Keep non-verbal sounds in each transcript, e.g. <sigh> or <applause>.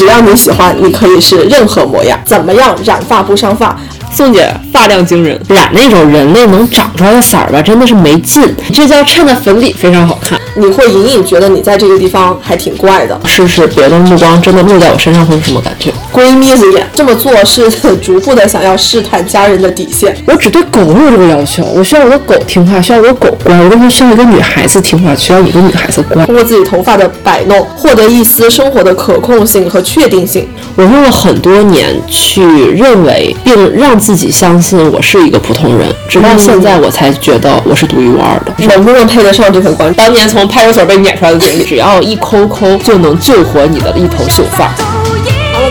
只要你喜欢，你可以是任何模样。怎么样染发不伤发？宋姐发量惊人，染那种人类能长出来的色儿吧，真的是没劲。这叫衬的粉底非常好看。你会隐隐觉得你在这个地方还挺怪的。试试别的目光真的落在我身上会是什么感觉？闺蜜子眼，这么做是逐步的想要试探家人的底线。我只对狗有这个要求，我需要我的狗听话，需要我的狗乖，我认为需要一个女孩子听话，需要一个女孩子乖。通过自己头发的摆弄，获得一丝生活的可控性和确定性。我用了很多年去认为并让自己相信我是一个普通人，直到现在我才觉得我是独一无二的。能不能配得上这份关注？当年从派出所被撵出来的经历，只要一抠抠就能救活你的一头秀发。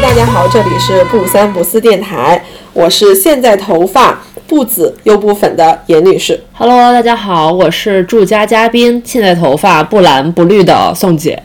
大家好，这里是不三不四电台，我是现在头发不紫又不粉的严女士。Hello，大家好，我是驻家嘉宾，现在头发不蓝不绿的宋姐。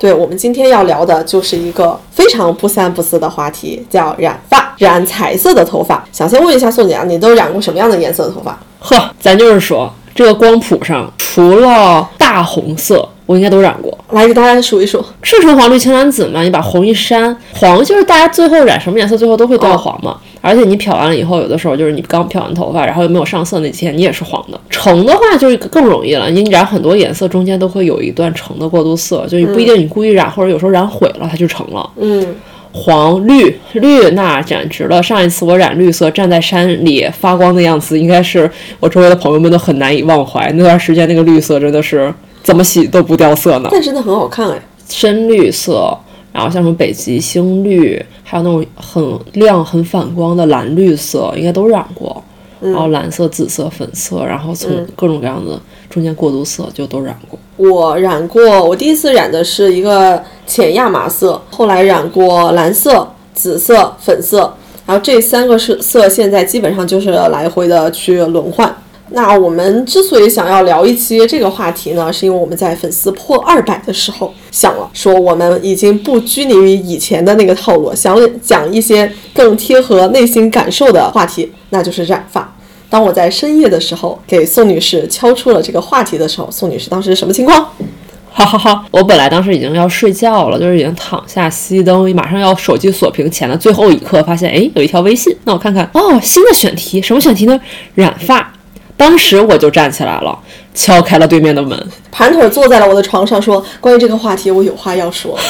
对我们今天要聊的就是一个非常不三不四的话题，叫染发，染彩色的头发。想先问一下宋姐啊，你都染过什么样的颜色的头发？呵，咱就是说，这个光谱上除了大红色，我应该都染过。来给大家数一数。赤橙黄绿青蓝紫嘛，你把红一删，黄就是大家最后染什么颜色，最后都会掉黄嘛。而且你漂完了以后，有的时候就是你刚漂完头发，然后又没有上色那几天，你也是黄的。橙的话就是更容易了，你染很多颜色中间都会有一段橙的过渡色，就你不一定你故意染，或者有时候染毁了它就成了。嗯，黄绿绿那简直了！上一次我染绿色站在山里发光的样子，应该是我周围的朋友们都很难以忘怀。那段时间那个绿色真的是怎么洗都不掉色呢。但真的很好看哎。深绿色，然后像什么北极星绿，还有那种很亮、很反光的蓝绿色，应该都染过。然后蓝色、紫色、粉色，然后从各种各样的中间过渡色就都染过。我染过，我第一次染的是一个浅亚麻色，后来染过蓝色、紫色、粉色，然后这三个是色现在基本上就是来回的去轮换。那我们之所以想要聊一期这个话题呢，是因为我们在粉丝破二百的时候想了，说我们已经不拘泥于以前的那个套路，想讲一些更贴合内心感受的话题，那就是染发。当我在深夜的时候给宋女士敲出了这个话题的时候，宋女士当时什么情况？<laughs> 哈哈哈！我本来当时已经要睡觉了，就是已经躺下熄灯，马上要手机锁屏前的最后一刻，发现哎有一条微信，那我看看哦，新的选题，什么选题呢？染发。当时我就站起来了，敲开了对面的门，盘腿坐在了我的床上，说：“关于这个话题，我有话要说。<laughs> ”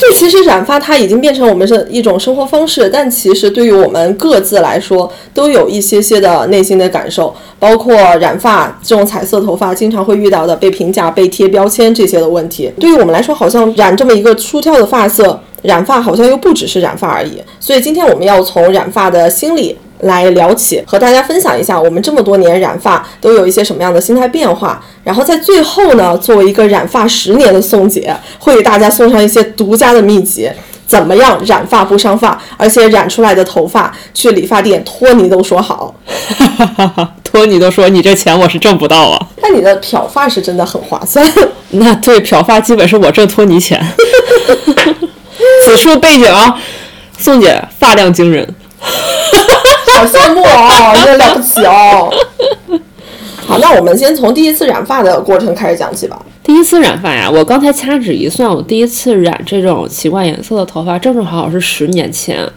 这其实染发它已经变成我们是一种生活方式，但其实对于我们各自来说，都有一些些的内心的感受，包括染发这种彩色头发经常会遇到的被评价、被贴标签这些的问题。对于我们来说，好像染这么一个出挑的发色，染发好像又不只是染发而已。所以今天我们要从染发的心理。来聊起，和大家分享一下我们这么多年染发都有一些什么样的心态变化。然后在最后呢，作为一个染发十年的宋姐，会给大家送上一些独家的秘籍，怎么样染发不伤发，而且染出来的头发去理发店托尼都说好，托尼都说你这钱我是挣不到啊。那你的漂发是真的很划算。<laughs> 那对漂发基本是我挣托尼钱。<laughs> 此处背景啊，宋姐发量惊人。好羡慕哦，真的了不起哦。好，那我们先从第一次染发的过程开始讲起吧。第一次染发呀，我刚才掐指一算，我第一次染这种奇怪颜色的头发，正正好好是十年前。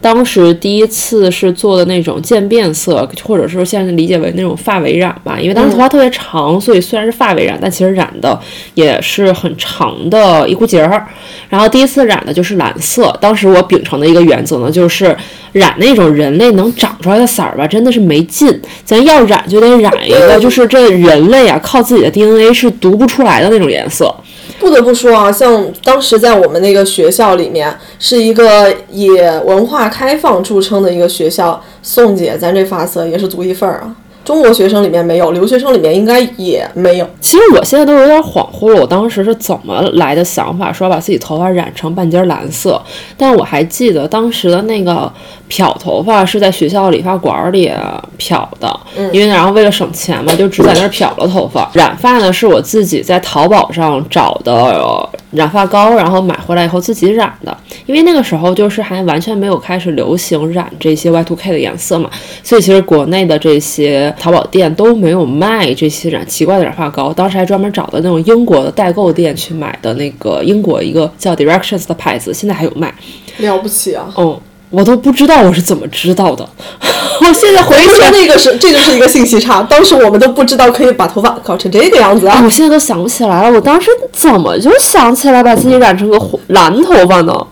当时第一次是做的那种渐变色，或者说现在理解为那种发尾染吧，因为当时头发特别长，所以虽然是发尾染，但其实染的也是很长的一股节儿。然后第一次染的就是蓝色，当时我秉承的一个原则呢，就是染那种人类能长出来的色儿吧，真的是没劲。咱要染就得染一个，就是这人类啊，靠自己的 DNA 是读不出来的那种颜色。不得不说啊，像当时在我们那个学校里面，是一个以文化开放著称的一个学校。宋姐，咱这发色也是独一份儿啊。中国学生里面没有，留学生里面应该也没有。其实我现在都有点恍惚了，我当时是怎么来的想法，说把自己头发染成半截蓝色。但我还记得当时的那个漂头发是在学校理发馆里漂的，因为然后为了省钱嘛，就只在那儿漂了头发。染发呢是我自己在淘宝上找的染发膏，然后买回来以后自己染的。因为那个时候就是还完全没有开始流行染这些 Y2K 的颜色嘛，所以其实国内的这些淘宝店都没有卖这些染奇怪的染发膏。当时还专门找的那种英国的代购店去买的那个英国一个叫 Directions 的牌子，现在还有卖。了不起啊！嗯，我都不知道我是怎么知道的。<laughs> 我现在回说想，那个是这就是一个信息差，当时我们都不知道可以把头发搞成这个样子啊，啊！我现在都想不起来了。我当时怎么就想起来把自己染成个红蓝头发呢？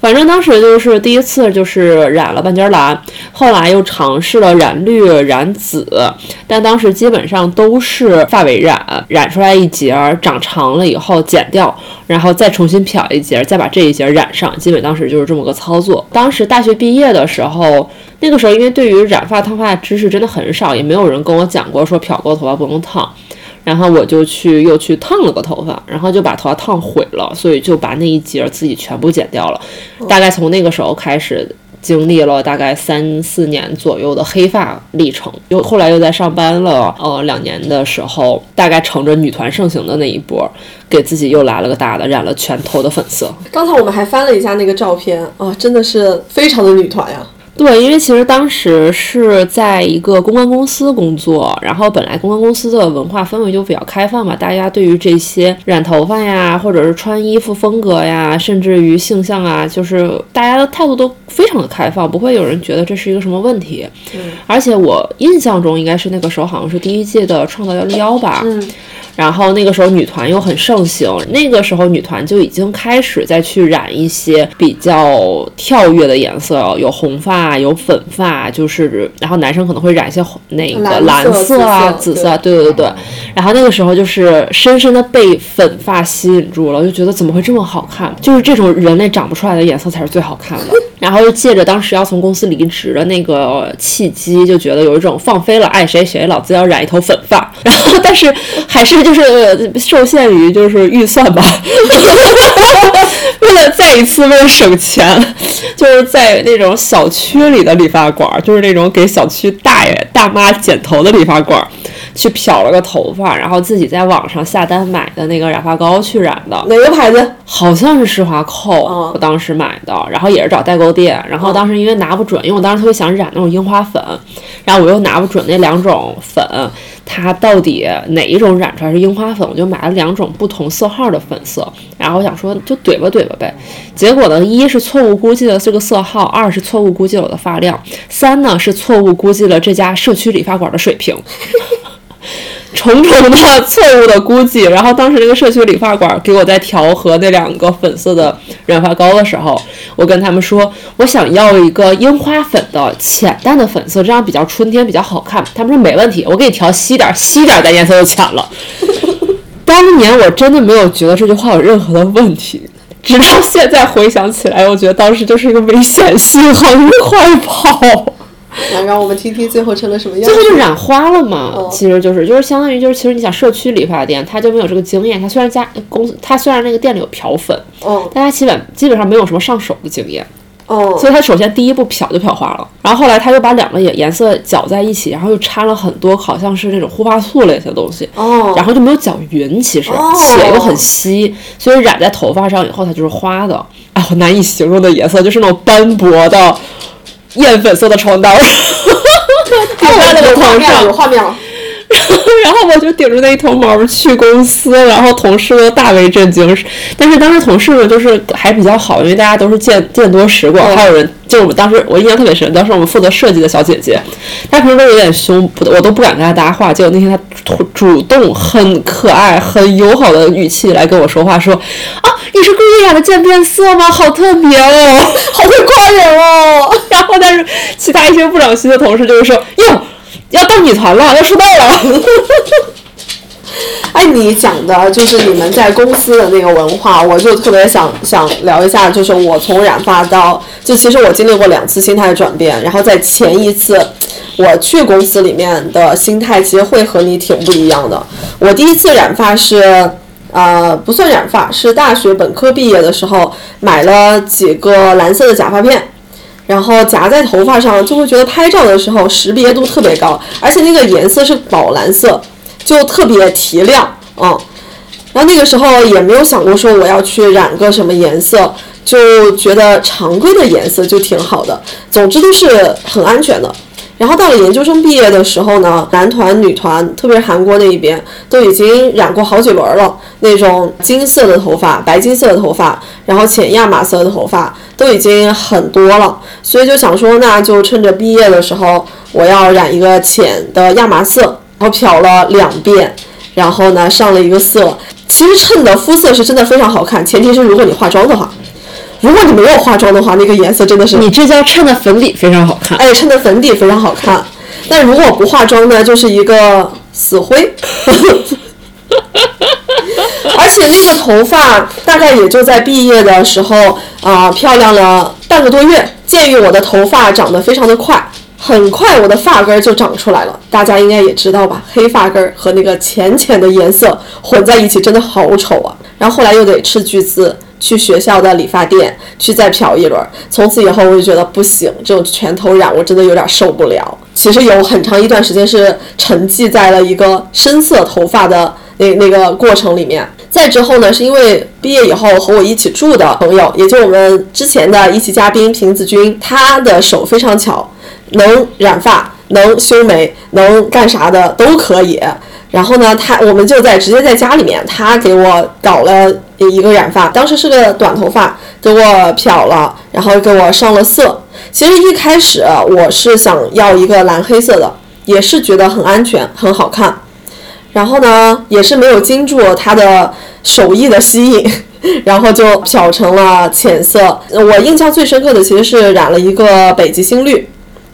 反正当时就是第一次就是染了半截蓝，后来又尝试了染绿、染紫，但当时基本上都是发尾染，染出来一截儿长长了以后剪掉，然后再重新漂一截儿，再把这一截染上，基本当时就是这么个操作。当时大学毕业的时候，那个时候因为对于染发烫发的知识真的很少，也没有人跟我讲过说漂过头发不能烫。然后我就去又去烫了个头发，然后就把头发烫毁了，所以就把那一截儿自己全部剪掉了。大概从那个时候开始，经历了大概三四年左右的黑发历程。又后来又在上班了，呃，两年的时候，大概乘着女团盛行的那一波，给自己又来了个大的，染了全头的粉色。刚才我们还翻了一下那个照片啊，真的是非常的女团呀。对，因为其实当时是在一个公关公司工作，然后本来公关公司的文化氛围就比较开放嘛，大家对于这些染头发呀，或者是穿衣服风格呀，甚至于性向啊，就是大家的态度都非常的开放，不会有人觉得这是一个什么问题。嗯，而且我印象中应该是那个时候好像是第一届的创造幺零幺吧。嗯。然后那个时候女团又很盛行，那个时候女团就已经开始再去染一些比较跳跃的颜色，有红发，有粉发，就是然后男生可能会染一些那个蓝色啊、紫色，对对对对。然后那个时候就是深深的被粉发吸引住了，就觉得怎么会这么好看？就是这种人类长不出来的颜色才是最好看的。<laughs> 然后又借着当时要从公司离职的那个契机，就觉得有一种放飞了，爱谁谁，老子要染一头粉发。然后但是还是。就是受限于就是预算吧，为了再一次为了省钱，就是在那种小区里的理发馆，就是那种给小区大爷大妈剪头的理发馆，去漂了个头发，然后自己在网上下单买的那个染发膏去染的。哪个牌子？好像是施华蔻，我当时买的，然后也是找代购店，然后当时因为拿不准，因为我当时特别想染那种樱花粉，然后我又拿不准那两种粉。它到底哪一种染出来是樱花粉？我就买了两种不同色号的粉色，然后我想说就怼吧怼吧呗。结果呢，一是错误估计了这个色号，二是错误估计了我的发量，三呢是错误估计了这家社区理发馆的水平。重重的 <laughs> 错误的估计，然后当时那个社区理发馆给我在调和那两个粉色的染发膏的时候，我跟他们说，我想要一个樱花粉的浅淡的粉色，这样比较春天，比较好看。他们说没问题，我给你调稀点，稀点咱颜色就浅了。当年我真的没有觉得这句话有任何的问题，直到现在回想起来，我觉得当时就是一个危险信号，你快跑！<laughs> 来，让我们听听最后成了什么样。最后就染花了嘛，其实就是就是相当于就是其实你想社区理发店，他就没有这个经验。他虽然家公司，他虽然那个店里有漂粉，哦，但他基本基本上没有什么上手的经验，哦，所以他首先第一步漂就漂花了，然后后来他又把两个颜颜色搅在一起，然后又掺了很多好像是那种护发素类的东西，哦，然后就没有搅匀，其实且又很稀，所以染在头发上以后它就是花的，哎，我难以形容的颜色就是那种斑驳的艳粉色的床单。<laughs> 顶在那个头上有画面了，<laughs> 然后我就顶着那一头毛去公司，然后同事们大为震惊。但是当时同事们就是还比较好，因为大家都是见见多识广，还有人就我们当时我印象特别深，当时我们负责设计的小姐姐，她平时都有点凶，我都不敢跟她搭话。结果那天她主动很可爱、很友好的语气来跟我说话，说啊，你是故意染的渐变色吗？好特别哦，好会夸人哦。<laughs> 然后但是其他一些不长心的同事就会说哟。要到女团了，要出道了。<laughs> 哎，你讲的就是你们在公司的那个文化，我就特别想想聊一下，就是我从染发到，就其实我经历过两次心态转变，然后在前一次我去公司里面的心态，其实会和你挺不一样的。我第一次染发是，呃，不算染发，是大学本科毕业的时候买了几个蓝色的假发片。然后夹在头发上，就会觉得拍照的时候识别度特别高，而且那个颜色是宝蓝色，就特别提亮，嗯。然后那个时候也没有想过说我要去染个什么颜色，就觉得常规的颜色就挺好的，总之都是很安全的。然后到了研究生毕业的时候呢，男团、女团，特别是韩国那一边，都已经染过好几轮了。那种金色的头发、白金色的头发，然后浅亚麻色的头发，都已经很多了。所以就想说，那就趁着毕业的时候，我要染一个浅的亚麻色。然后漂了两遍，然后呢上了一个色。其实衬的肤色是真的非常好看，前提是如果你化妆的话。如果你没有化妆的话，那个颜色真的是你这叫衬的粉底非常好看，哎，衬的粉底非常好看。但如果不化妆呢，就是一个死灰。<laughs> 而且那个头发大概也就在毕业的时候啊，漂亮了半个多月。鉴于我的头发长得非常的快，很快我的发根就长出来了。大家应该也知道吧，黑发根和那个浅浅的颜色混在一起，真的好丑啊。然后后来又得斥巨资。去学校的理发店去再漂一轮，从此以后我就觉得不行，这种全头染我真的有点受不了。其实有很长一段时间是沉寂在了一个深色头发的那那个过程里面。再之后呢，是因为毕业以后和我一起住的朋友，也就我们之前的一期嘉宾平子君，他的手非常巧，能染发，能修眉，能干啥的都可以。然后呢，他我们就在直接在家里面，他给我搞了一个染发，当时是个短头发，给我漂了，然后给我上了色。其实一开始我是想要一个蓝黑色的，也是觉得很安全、很好看。然后呢，也是没有经住他的手艺的吸引，然后就漂成了浅色。我印象最深刻的其实是染了一个北极星绿。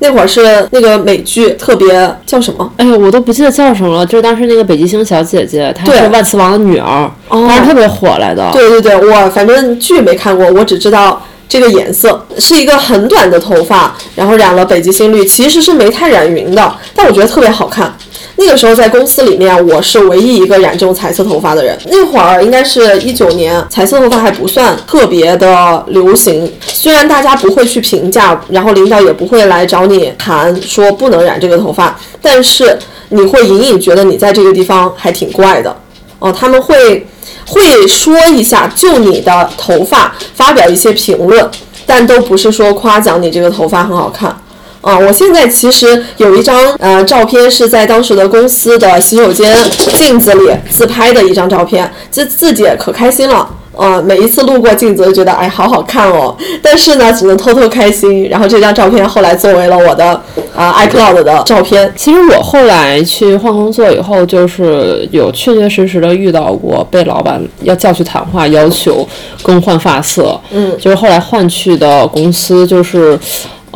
那会儿是那个美剧特别叫什么？哎呦，我都不记得叫什么了。就是当时那个北极星小姐姐，她是万磁王的女儿，当时特别火来的。对对对，我反正剧没看过，我只知道这个颜色是一个很短的头发，然后染了北极星绿，其实是没太染匀的，但我觉得特别好看。那个时候在公司里面，我是唯一一个染这种彩色头发的人。那会儿应该是一九年，彩色头发还不算特别的流行。虽然大家不会去评价，然后领导也不会来找你谈说不能染这个头发，但是你会隐隐觉得你在这个地方还挺怪的。哦，他们会会说一下就你的头发发表一些评论，但都不是说夸奖你这个头发很好看。啊，我现在其实有一张呃照片，是在当时的公司的洗手间镜子里自拍的一张照片，自自己可开心了。呃，每一次路过镜子，就觉得哎，好好看哦。但是呢，只能偷偷开心。然后这张照片后来作为了我的啊 iCloud 的照片。其实我后来去换工作以后，就是有确确实实的遇到过被老板要叫去谈话，要求更换发色。嗯，就是后来换去的公司就是。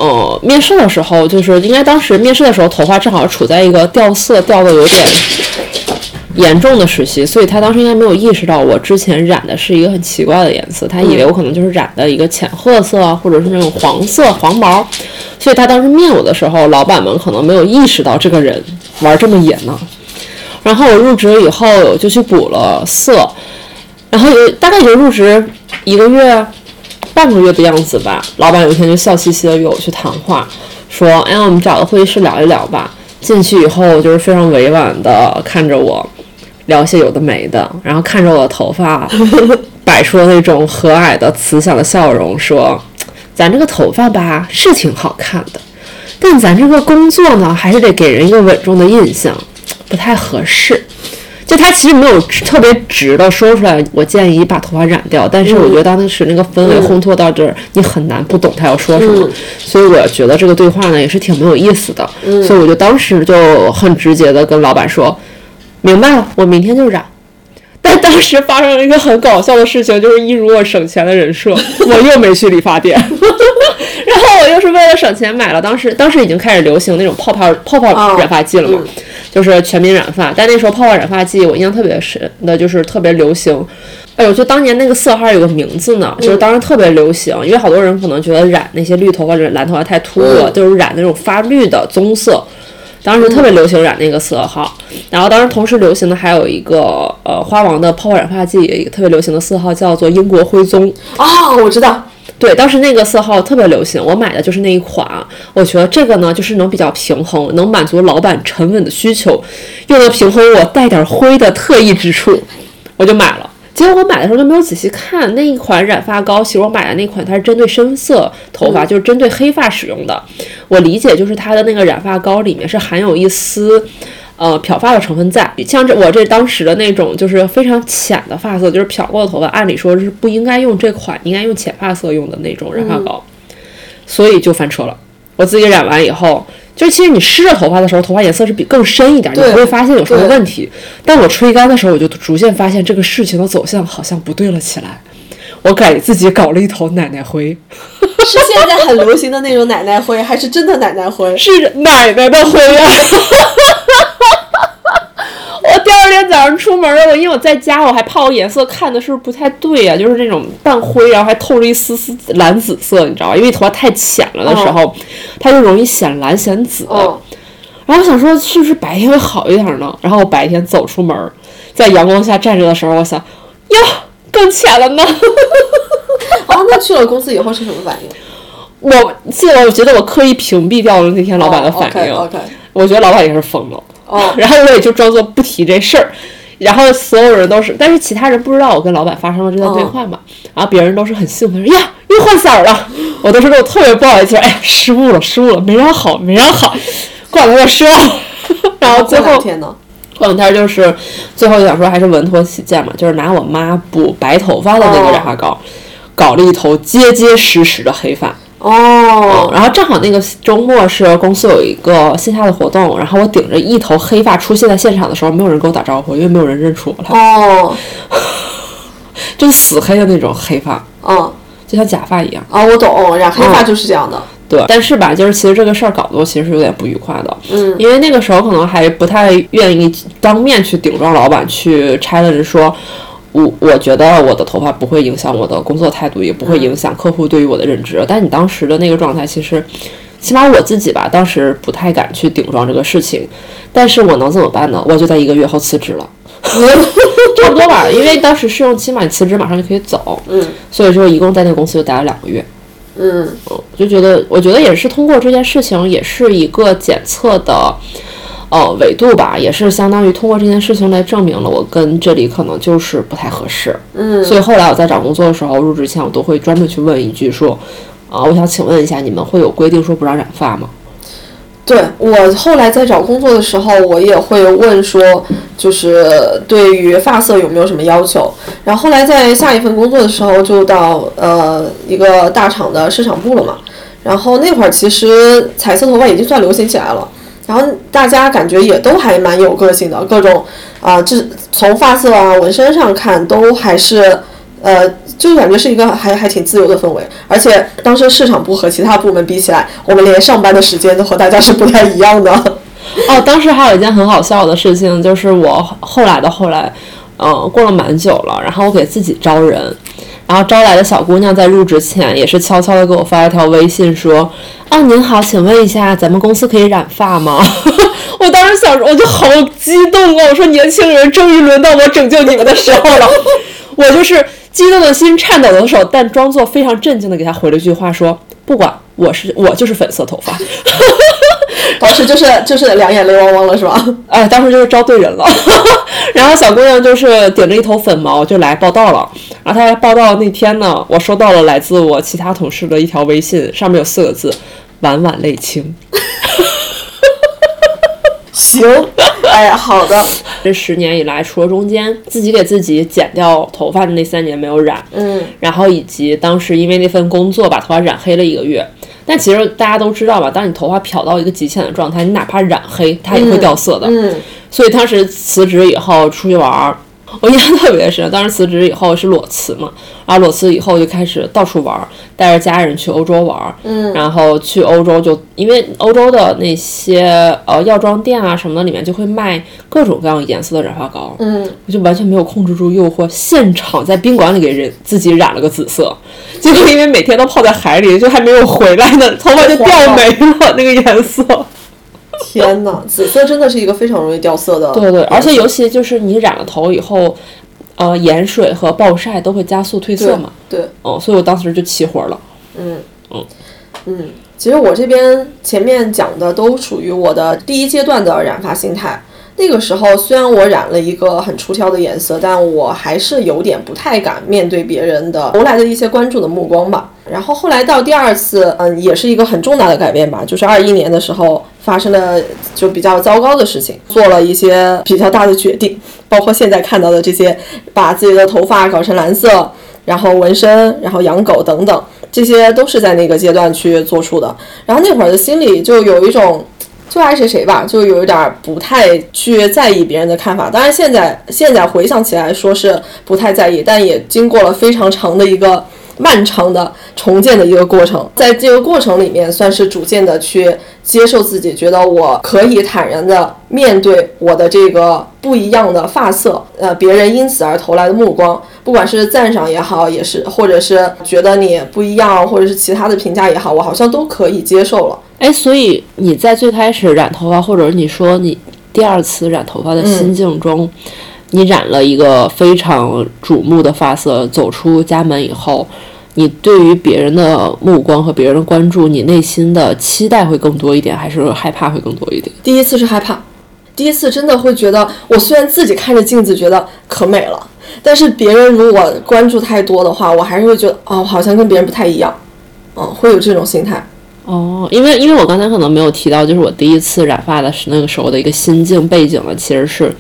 呃，面试的时候就是应该当时面试的时候，头发正好处在一个掉色掉的有点严重的时期，所以他当时应该没有意识到我之前染的是一个很奇怪的颜色，他以为我可能就是染的一个浅褐色，或者是那种黄色黄毛，所以他当时面我的时候，老板们可能没有意识到这个人玩这么野呢。然后我入职以后就去补了色，然后有大概就入职一个月。半个月的样子吧，老板有一天就笑嘻嘻的约我去谈话，说：“哎，我们找个会议室聊一聊吧。”进去以后就是非常委婉的看着我，聊些有的没的，然后看着我的头发，<laughs> 摆出了那种和蔼的慈祥的笑容，说：“咱这个头发吧是挺好看的，但咱这个工作呢，还是得给人一个稳重的印象，不太合适。”就他其实没有特别直的说出来，我建议把头发染掉。但是我觉得当时那个氛围烘托到这儿，你很难不懂他要说什么。所以我觉得这个对话呢也是挺没有意思的。所以我就当时就很直接的跟老板说，明白了，我明天就染。<laughs> 但当时发生了一个很搞笑的事情，就是一如我省钱的人设，<laughs> 我又没去理发店。<laughs> 然后我又是为了省钱买了，当时当时已经开始流行那种泡泡泡泡染发剂了嘛。就是全民染发，但那时候泡泡染发剂我印象特别深的就是特别流行。哎呦，就当年那个色号有个名字呢，就是当时特别流行，因为好多人可能觉得染那些绿头发、蓝头发太突兀了，就是染那种发绿的棕色。当时特别流行染那个色号，然后当时同时流行的还有一个呃花王的泡泡染发剂，一个特别流行的色号叫做英国灰棕。哦，我知道。对，当时那个色号特别流行，我买的就是那一款。我觉得这个呢，就是能比较平衡，能满足老板沉稳的需求，又能平衡我带点灰的特异之处。我就买了。结果我买的时候就没有仔细看那一款染发膏，其实我买的那款它是针对深色头发，就是针对黑发使用的。我理解就是它的那个染发膏里面是含有一丝。呃，漂发的成分在，像这我这当时的那种就是非常浅的发色，就是漂过的头发，按理说是不应该用这款，应该用浅发色用的那种染发膏，所以就翻车了。我自己染完以后，就是其实你湿着头发的时候，头发颜色是比更深一点，你不会发现有什么问题。但我吹干的时候，我就逐渐发现这个事情的走向好像不对了起来。我给自己搞了一头奶奶灰，<laughs> 是现在很流行的那种奶奶灰，还是真的奶奶灰？是奶奶的灰啊！<laughs> 早上出门了，我因为我在家，我还怕我颜色看的是不是不太对呀？就是那种淡灰，然后还透着一丝丝蓝紫色，你知道吧？因为头发太浅了的时候，它就容易显蓝显紫。然后我想说，是不是白天会好一点呢？然后我白天走出门，在阳光下站着的时候，我想，哟，更浅了呢。<laughs> 哦，那去了公司以后是什么反应？<laughs> 我记得，我觉得我刻意屏蔽掉了那天老板的反应。我觉得老板也是疯了。哦，<laughs> 然后我也就装作不提这事儿，然后所有人都是，但是其他人不知道我跟老板发生了这段对话嘛，然后别人都是很兴奋说呀又换色儿了，我都是我特别不好意思，哎呀失误了失误了，没染好没染好，过两天我失望，<laughs> 然后最后过两天就是最后想说还是稳妥起见嘛，就是拿我妈补白头发的那个染发膏，搞了一头结结实实的黑发。哦，然后正好那个周末是公司有一个线下的活动，然后我顶着一头黑发出现在现场的时候，没有人跟我打招呼，因为没有人认出我来。哦，<laughs> 就是死黑的那种黑发，嗯，就像假发一样。啊，我懂，染黑发就是这样的。对，但是吧，就是其实这个事儿搞得我其实是有点不愉快的。嗯，因为那个时候可能还不太愿意当面去顶撞老板，去拆了人说。我我觉得我的头发不会影响我的工作态度，也不会影响客户对于我的认知。但你当时的那个状态，其实，起码我自己吧，当时不太敢去顶撞这个事情。但是我能怎么办呢？我就在一个月后辞职了，<laughs> 差不多吧。因为当时试用期嘛，你辞职马上就可以走。嗯。所以说，一共在那个公司就待了两个月。嗯。就觉得，我觉得也是通过这件事情，也是一个检测的。呃，纬度吧，也是相当于通过这件事情来证明了我跟这里可能就是不太合适。嗯，所以后来我在找工作的时候，入职前我都会专门去问一句，说，啊，我想请问一下，你们会有规定说不让染发吗？对我后来在找工作的时候，我也会问说，就是对于发色有没有什么要求。然后后来在下一份工作的时候，就到呃一个大厂的市场部了嘛。然后那会儿其实彩色头发已经算流行起来了。然后大家感觉也都还蛮有个性的，各种啊，这从发色啊、纹身上看，都还是呃，就感觉是一个还还挺自由的氛围。而且当时市场部和其他部门比起来，我们连上班的时间都和大家是不太一样的。哦，当时还有一件很好笑的事情，就是我后来的后来，嗯，过了蛮久了，然后我给自己招人。然后招来的小姑娘在入职前也是悄悄的给我发了条微信说：“啊，您好，请问一下，咱们公司可以染发吗？” <laughs> 我当时想，我就好激动啊！我说年轻人，终于轮到我拯救你们的时候了。我就是激动的心，颤抖的手，但装作非常镇静的给他回了一句话说：“不管，我是我就是粉色头发。<laughs> ”当时就是就是两眼泪汪汪了，是吧？哎，<laughs> 当时就是招对人了。然后小姑娘就是顶着一头粉毛就来报道了。然后他报道那天呢，我收到了来自我其他同事的一条微信，上面有四个字：晚晚泪清。行，哎，好的。这十年以来，除了中间自己给自己剪掉头发的那三年没有染，嗯，然后以及当时因为那份工作把头发染黑了一个月。但其实大家都知道吧，当你头发漂到一个极限的状态，你哪怕染黑，它也会掉色的。嗯，所以当时辞职以后出去玩儿。我印象特别深，当时辞职以后是裸辞嘛，然后裸辞以后就开始到处玩，带着家人去欧洲玩，嗯，然后去欧洲就因为欧洲的那些呃药妆店啊什么的里面就会卖各种各样颜色的染发膏，嗯，我就完全没有控制住诱惑，现场在宾馆里给人自己染了个紫色，结果因为每天都泡在海里，就还没有回来呢，头发就掉没了那个颜色。天呐，<laughs> 紫色真的是一个非常容易掉色的。对对，而且尤其就是你染了头以后，呃，盐水和暴晒都会加速褪色嘛。对。哦，所以我当时就起火了。嗯嗯嗯，其实我这边前面讲的都属于我的第一阶段的染发心态。那个时候虽然我染了一个很出挑的颜色，但我还是有点不太敢面对别人的投来的一些关注的目光吧。然后后来到第二次，嗯，也是一个很重大的改变吧，就是二一年的时候发生了就比较糟糕的事情，做了一些比较大的决定，<laughs> 包括现在看到的这些，把自己的头发搞成蓝色，然后纹身，然后养狗等等，这些都是在那个阶段去做出的。然后那会儿的心里就有一种。就爱谁谁吧，就有一点不太去在意别人的看法。当然，现在现在回想起来说是不太在意，但也经过了非常长的一个漫长的重建的一个过程。在这个过程里面，算是逐渐的去接受自己，觉得我可以坦然的面对我的这个不一样的发色，呃，别人因此而投来的目光，不管是赞赏也好，也是或者是觉得你不一样，或者是其他的评价也好，我好像都可以接受了。哎，所以你在最开始染头发，或者你说你第二次染头发的心境中，你染了一个非常瞩目的发色，走出家门以后，你对于别人的目光和别人的关注，你内心的期待会更多一点，还是害怕会更多一点？第一次是害怕，第一次真的会觉得，我虽然自己看着镜子觉得可美了，但是别人如果关注太多的话，我还是会觉得，哦，好像跟别人不太一样，嗯，会有这种心态。哦，因为因为我刚才可能没有提到，就是我第一次染发的是那个时候的一个心境背景呢，其实是，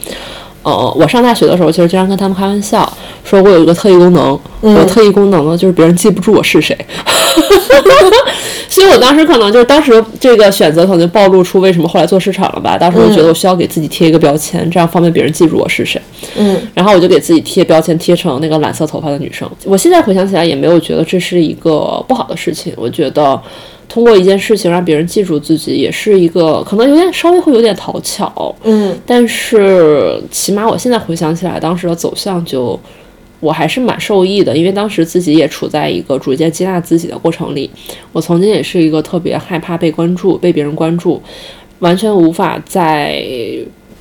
呃，我上大学的时候，其实经常跟他们开玩笑，说我有一个特异功能，我特异功能呢就是别人记不住我是谁，<laughs> 所以我当时可能就是当时这个选择可能就暴露出为什么后来做市场了吧，当时我觉得我需要给自己贴一个标签，这样方便别人记住我是谁，嗯，然后我就给自己贴标签，贴成那个蓝色头发的女生。我现在回想起来也没有觉得这是一个不好的事情，我觉得。通过一件事情让别人记住自己，也是一个可能有点稍微会有点讨巧，嗯，但是起码我现在回想起来，当时的走向就我还是蛮受益的，因为当时自己也处在一个逐渐接纳自己的过程里。我曾经也是一个特别害怕被关注、被别人关注，完全无法在。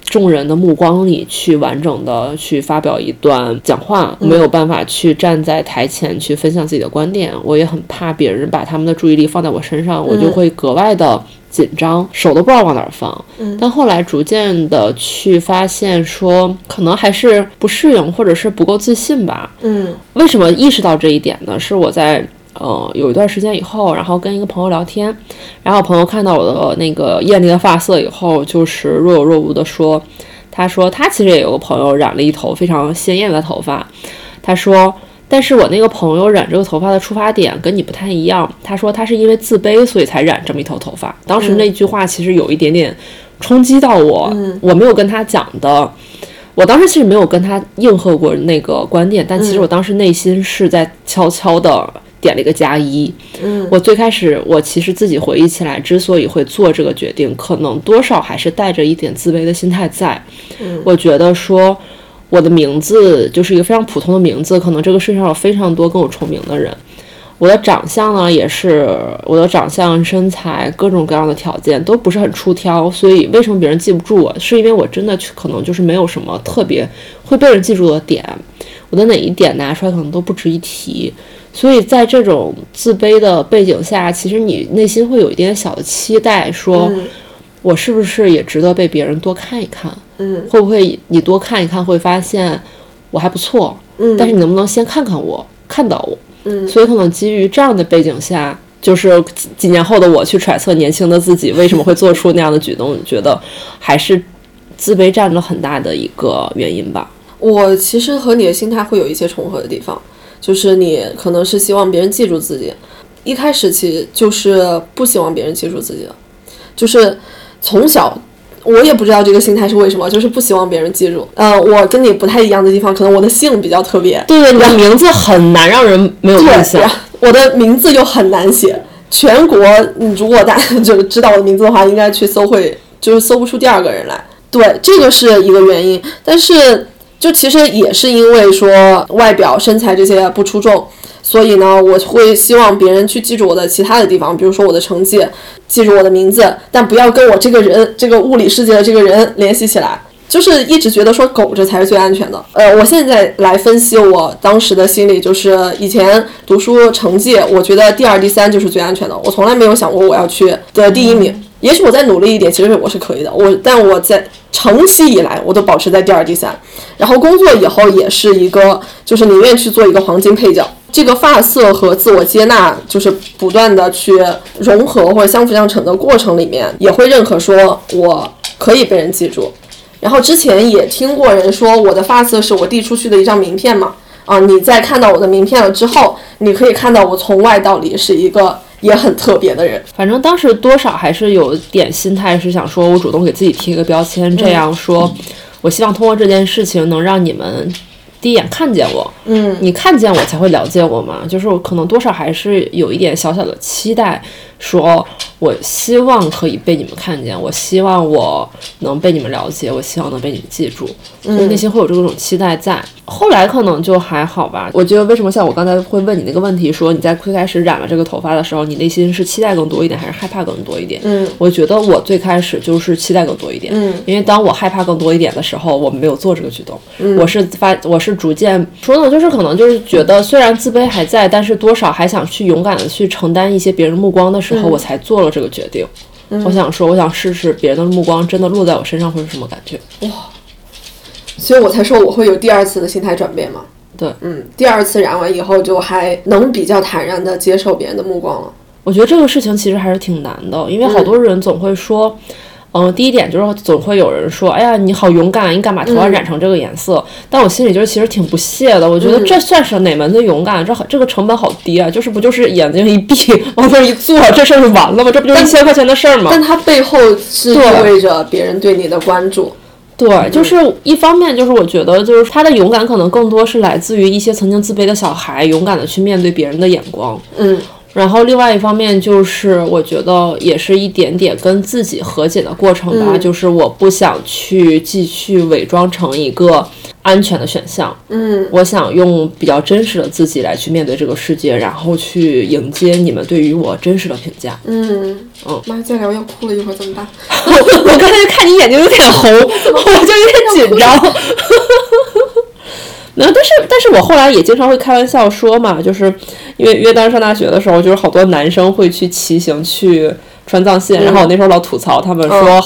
众人的目光里去完整的去发表一段讲话，没有办法去站在台前去分享自己的观点。我也很怕别人把他们的注意力放在我身上，我就会格外的紧张，手都不知道往哪儿放。但后来逐渐的去发现，说可能还是不适应，或者是不够自信吧。嗯，为什么意识到这一点呢？是我在。呃，有一段时间以后，然后跟一个朋友聊天，然后朋友看到我的那个艳丽的发色以后，就是若有若无的说，他说他其实也有个朋友染了一头非常鲜艳的头发，他说，但是我那个朋友染这个头发的出发点跟你不太一样，他说他是因为自卑所以才染这么一头头发。当时那句话其实有一点点冲击到我，我没有跟他讲的，我当时其实没有跟他应和过那个观点，但其实我当时内心是在悄悄的。点了一个加一。嗯，我最开始，我其实自己回忆起来，之所以会做这个决定，可能多少还是带着一点自卑的心态在。嗯，我觉得说我的名字就是一个非常普通的名字，可能这个世界上有非常多跟我重名的人。我的长相呢，也是我的长相、身材各种各样的条件都不是很出挑，所以为什么别人记不住我，是因为我真的可能就是没有什么特别会被人记住的点，我的哪一点拿出来可能都不值一提。所以在这种自卑的背景下，其实你内心会有一点小的期待，说我是不是也值得被别人多看一看？嗯，会不会你多看一看会发现我还不错？嗯，但是你能不能先看看我，看到我？嗯，所以可能基于这样的背景下，就是几年后的我去揣测年轻的自己为什么会做出那样的举动，觉得还是自卑占了很大的一个原因吧。我其实和你的心态会有一些重合的地方。就是你可能是希望别人记住自己，一开始其实就是不希望别人记住自己的，就是从小我也不知道这个心态是为什么，就是不希望别人记住。呃，我跟你不太一样的地方，可能我的姓比较特别，对对，你的名字很难让人没有印象，我的名字又很难写，全国你如果大家 <laughs> 就知道我的名字的话，应该去搜会就是搜不出第二个人来。对，这个是一个原因，但是。就其实也是因为说外表身材这些不出众，所以呢，我会希望别人去记住我的其他的地方，比如说我的成绩，记住我的名字，但不要跟我这个人这个物理世界的这个人联系起来。就是一直觉得说狗这才是最安全的。呃，我现在来分析我当时的心理，就是以前读书成绩，我觉得第二、第三就是最安全的，我从来没有想过我要去得第一名。也许我再努力一点，其实我是可以的。我但我在长期以来我都保持在第二、第三。然后工作以后也是一个，就是宁愿去做一个黄金配角。这个发色和自我接纳，就是不断的去融合或者相辅相成的过程里面，也会认可说我可以被人记住。然后之前也听过人说，我的发色是我递出去的一张名片嘛。啊，你在看到我的名片了之后，你可以看到我从外到里是一个。也很特别的人，反正当时多少还是有点心态，是想说我主动给自己贴一个标签，这样说，我希望通过这件事情能让你们第一眼看见我，嗯，你看见我才会了解我嘛，就是我可能多少还是有一点小小的期待，说。我希望可以被你们看见，我希望我能被你们了解，我希望能被你们记住，所以内心会有这种期待在。后来可能就还好吧。我觉得为什么像我刚才会问你那个问题，说你在最开始染了这个头发的时候，你内心是期待更多一点，还是害怕更多一点？嗯，我觉得我最开始就是期待更多一点。嗯，因为当我害怕更多一点的时候，我没有做这个举动。嗯，我是发，我是逐渐说呢，就是可能就是觉得虽然自卑还在，但是多少还想去勇敢的去承担一些别人目光的时候，我才做了这个决定。我想说，我想试试别人的目光真的落在我身上会是什么感觉。哇！所以我才说我会有第二次的心态转变嘛。对，嗯，第二次染完以后就还能比较坦然的接受别人的目光了。我觉得这个事情其实还是挺难的，因为好多人总会说。嗯，第一点就是总会有人说，哎呀，你好勇敢，你敢把头发染成这个颜色。但我心里就是其实挺不屑的，我觉得这算是哪门子勇敢？这这个成本好低啊，就是不就是眼睛一闭，往那一坐，这事儿就完了吗？这不就一千块钱的事儿吗？但它背后是意味着别人对你的关注。对，就是一方面，就是我觉得，就是他的勇敢可能更多是来自于一些曾经自卑的小孩，勇敢的去面对别人的眼光。嗯。然后另外一方面就是，我觉得也是一点点跟自己和解的过程吧。就是我不想去继续伪装成一个安全的选项。嗯，我想用比较真实的自己来去面对这个世界，然后去迎接你们对于我真实的评价。嗯嗯，妈，再聊要哭了，一会儿怎么办？<laughs> 我刚才就看你眼睛有点红，<laughs> 我就有点紧张。<laughs> 那但是，但是我后来也经常会开玩笑说嘛，就是因为因为当时上大学的时候，就是好多男生会去骑行去川藏线，然后我那时候老吐槽他们说，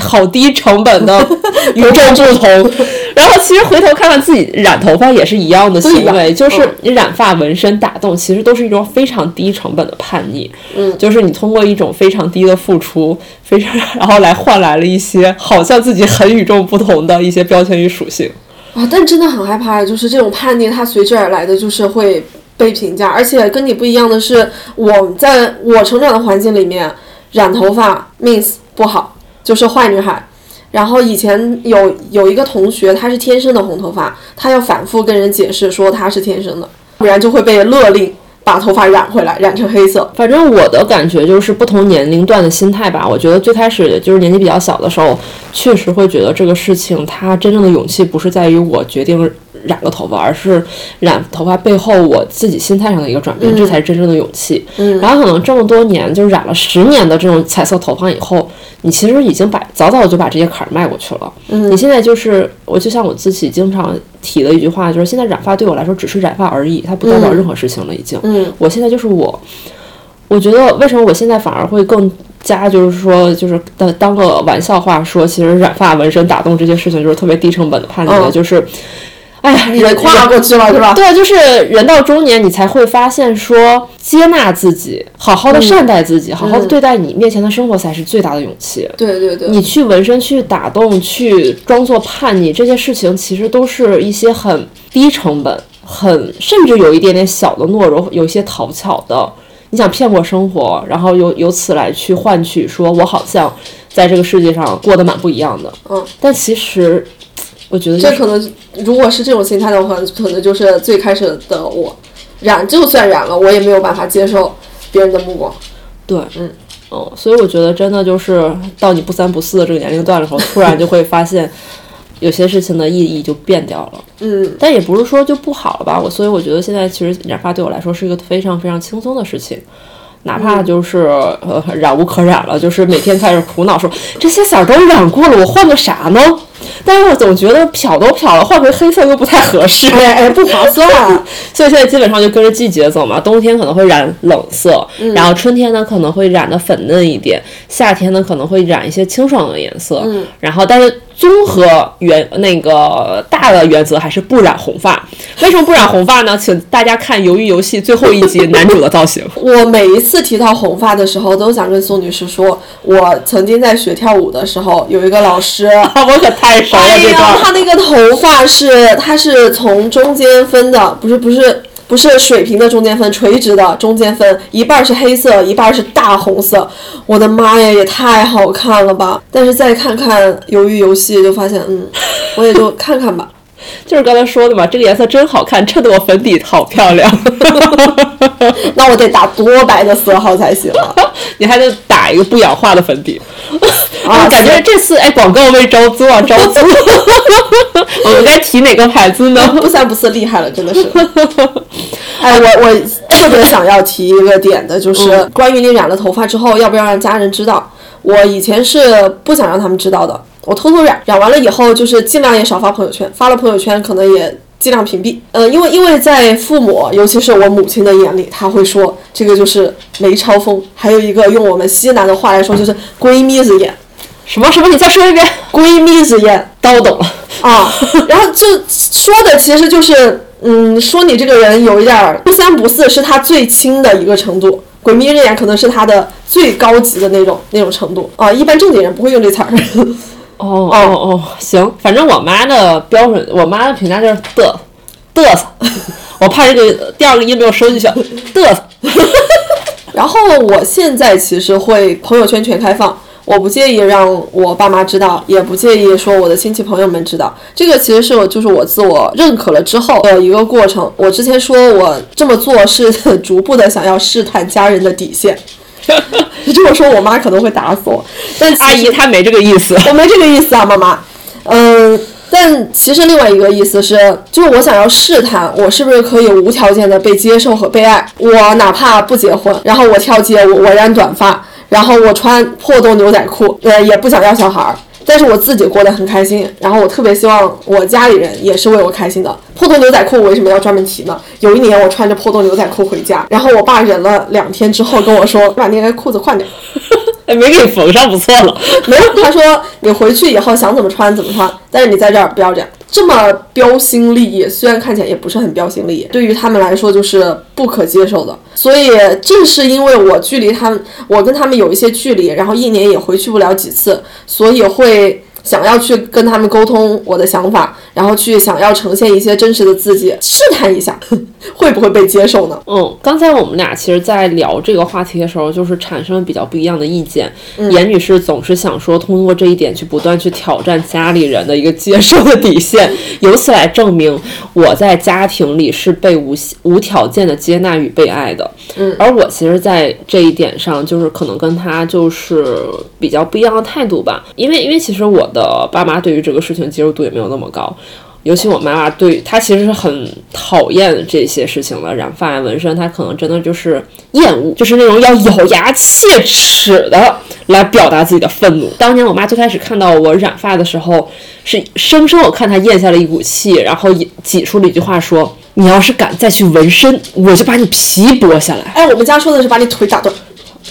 好低成本的 <laughs> 与众不同。然后其实回头看看自己染头发也是一样的行为，就是你染发、纹身、打洞，其实都是一种非常低成本的叛逆。嗯，就是你通过一种非常低的付出，非常然后来换来了一些好像自己很与众不同的一些标签与属性。啊，但真的很害怕，就是这种叛逆，它随之而来的就是会被评价，而且跟你不一样的是，我在我成长的环境里面，染头发 means 不好，就是坏女孩。然后以前有有一个同学，她是天生的红头发，她要反复跟人解释说她是天生的，不然就会被勒令。把头发染回来，染成黑色。反正我的感觉就是不同年龄段的心态吧。我觉得最开始就是年纪比较小的时候，确实会觉得这个事情，它真正的勇气不是在于我决定染个头发，而是染头发背后我自己心态上的一个转变，这才是真正的勇气。嗯。然后可能这么多年，就是染了十年的这种彩色头发以后，你其实已经把早早就把这些坎儿迈过去了。嗯。你现在就是我，就像我自己经常。提的一句话就是：现在染发对我来说只是染发而已，它不代表任何事情了。已经，嗯，我现在就是我。我觉得为什么我现在反而会更加就是说，就是当当个玩笑话说，其实染发、纹身、打洞这些事情就是特别低成本的叛逆，就是。哎呀，人跨过去了是吧？对，就是人到中年，你才会发现说，接纳自己，好好的善待自己，好好的对待你面前的生活，才是最大的勇气。对对对，你去纹身、去打洞、去装作叛逆，这些事情其实都是一些很低成本、很甚至有一点点小的懦弱，有一些讨巧的。你想骗过生活，然后由由此来去换取说我好像在这个世界上过得蛮不一样的。嗯，但其实。我觉得这可能，如果是这种心态的话，可能就是最开始的我，染就算染了，我也没有办法接受别人的目光。对，嗯，哦，所以我觉得真的就是到你不三不四的这个年龄段的时候，突然就会发现有些事情的意义就变掉了。<laughs> 嗯，但也不是说就不好了吧？我所以我觉得现在其实染发对我来说是一个非常非常轻松的事情。哪怕就是呃染无可染了，就是每天开始苦恼说这些色儿都染过了，我换个啥呢？但是我总觉得漂都漂了，换回黑色又不太合适，哎哎，不划算。<laughs> 所以现在基本上就跟着季节走嘛。冬天可能会染冷色，然后春天呢可能会染的粉嫩一点，夏天呢可能会染一些清爽的颜色。嗯，然后但是综合原那个大的原则还是不染红发。为什么不染红发呢？请大家看《鱿鱼游戏》最后一集男主的造型。<laughs> 我每一次提到红发的时候，都想跟宋女士说，我曾经在学跳舞的时候，有一个老师，<laughs> 我可太熟了哎呀，这段。他那个头发是，他是从中间分的，不是不是不是水平的中间分，垂直的中间分，一半是黑色，一半是大红色。我的妈呀，也太好看了吧！但是再看看《鱿鱼游戏》，就发现，嗯，我也就看看吧。<laughs> 就是刚才说的嘛，这个颜色真好看，衬得我粉底好漂亮。<laughs> 那我得打多白的色号才行啊！<laughs> 你还得打一个不氧化的粉底。啊我感觉这次哎，广告位招租啊，招租。我们该提哪个牌子呢？不三不四，厉害了，真的是。哎，我我特别想要提一个点的，就是关于你染了头发之后，要不要让家人知道？我以前是不想让他们知道的，我偷偷染，染完了以后就是尽量也少发朋友圈，发了朋友圈可能也尽量屏蔽。呃，因为因为在父母，尤其是我母亲的眼里，他会说这个就是梅超风，还有一个用我们西南的话来说就是闺蜜子眼，什么什么？你再说一遍。闺蜜子眼。当我懂了。啊，然后就说的其实就是，嗯，说你这个人有一点儿不三不四，是他最轻的一个程度。鬼迷日眼可能是他的最高级的那种那种程度啊，一般正经人不会用这词儿。哦哦哦，行，反正我妈的标准，我妈的评价就是嘚嘚瑟。<laughs> 我怕这个第二个音没有收进去，嘚瑟。<laughs> 然后我现在其实会朋友圈全开放，我不介意让我爸妈知道，也不介意说我的亲戚朋友们知道。这个其实是我就是我自我认可了之后的一个过程。我之前说我这么做是 <laughs> 逐步的想要试探家人的底线。<laughs> 你这么说，我妈可能会打死我。但阿姨她没这个意思。<laughs> 我没这个意思啊，妈妈。嗯，但其实另外一个意思是，就是我想要试探，我是不是可以无条件的被接受和被爱。我哪怕不结婚，然后我跳街，舞我染短发，然后我穿破洞牛仔裤，呃，也不想要小孩儿。但是我自己过得很开心，然后我特别希望我家里人也是为我开心的。破洞牛仔裤我为什么要专门提呢？有一年我穿着破洞牛仔裤回家，然后我爸忍了两天之后跟我说：“把那个裤子换掉。”哎，<laughs> 没给你缝上，不错了。<laughs> 没有，他说你回去以后想怎么穿怎么穿，但是你在这儿不要这样，这么标新立异，虽然看起来也不是很标新立异，对于他们来说就是不可接受的。所以正是因为我距离他们，我跟他们有一些距离，然后一年也回去不了几次，所以会。想要去跟他们沟通我的想法，然后去想要呈现一些真实的自己，试探一下 <laughs> 会不会被接受呢？嗯，刚才我们俩其实，在聊这个话题的时候，就是产生了比较不一样的意见。严女士总是想说，通过这一点去不断去挑战家里人的一个接受的底线，<laughs> 由此来证明我在家庭里是被无无条件的接纳与被爱的。嗯，而我其实，在这一点上，就是可能跟她就是比较不一样的态度吧。因为，因为其实我的爸妈对于这个事情接受度也没有那么高。尤其我妈妈对她其实是很讨厌这些事情的，染发、纹身，她可能真的就是厌恶，就是那种要咬牙切齿的来表达自己的愤怒。当年我妈最开始看到我染发的时候，是生生我看她咽下了一股气，然后挤出了一句话说：“你要是敢再去纹身，我就把你皮剥下来。”哎，我们家说的是把你腿打断。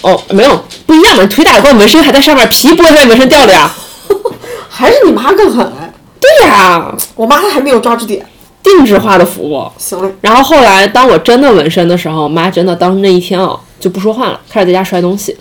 哦，没有，不一样嘛，腿打断纹身还在上面，皮剥下来纹身掉了呀。还是你妈更狠哎！对呀，我妈她还没有抓住点。定制化的服务。行嘞。然后后来，当我真的纹身的时候，妈真的当时那一天啊就不说话了，开始在家摔东西。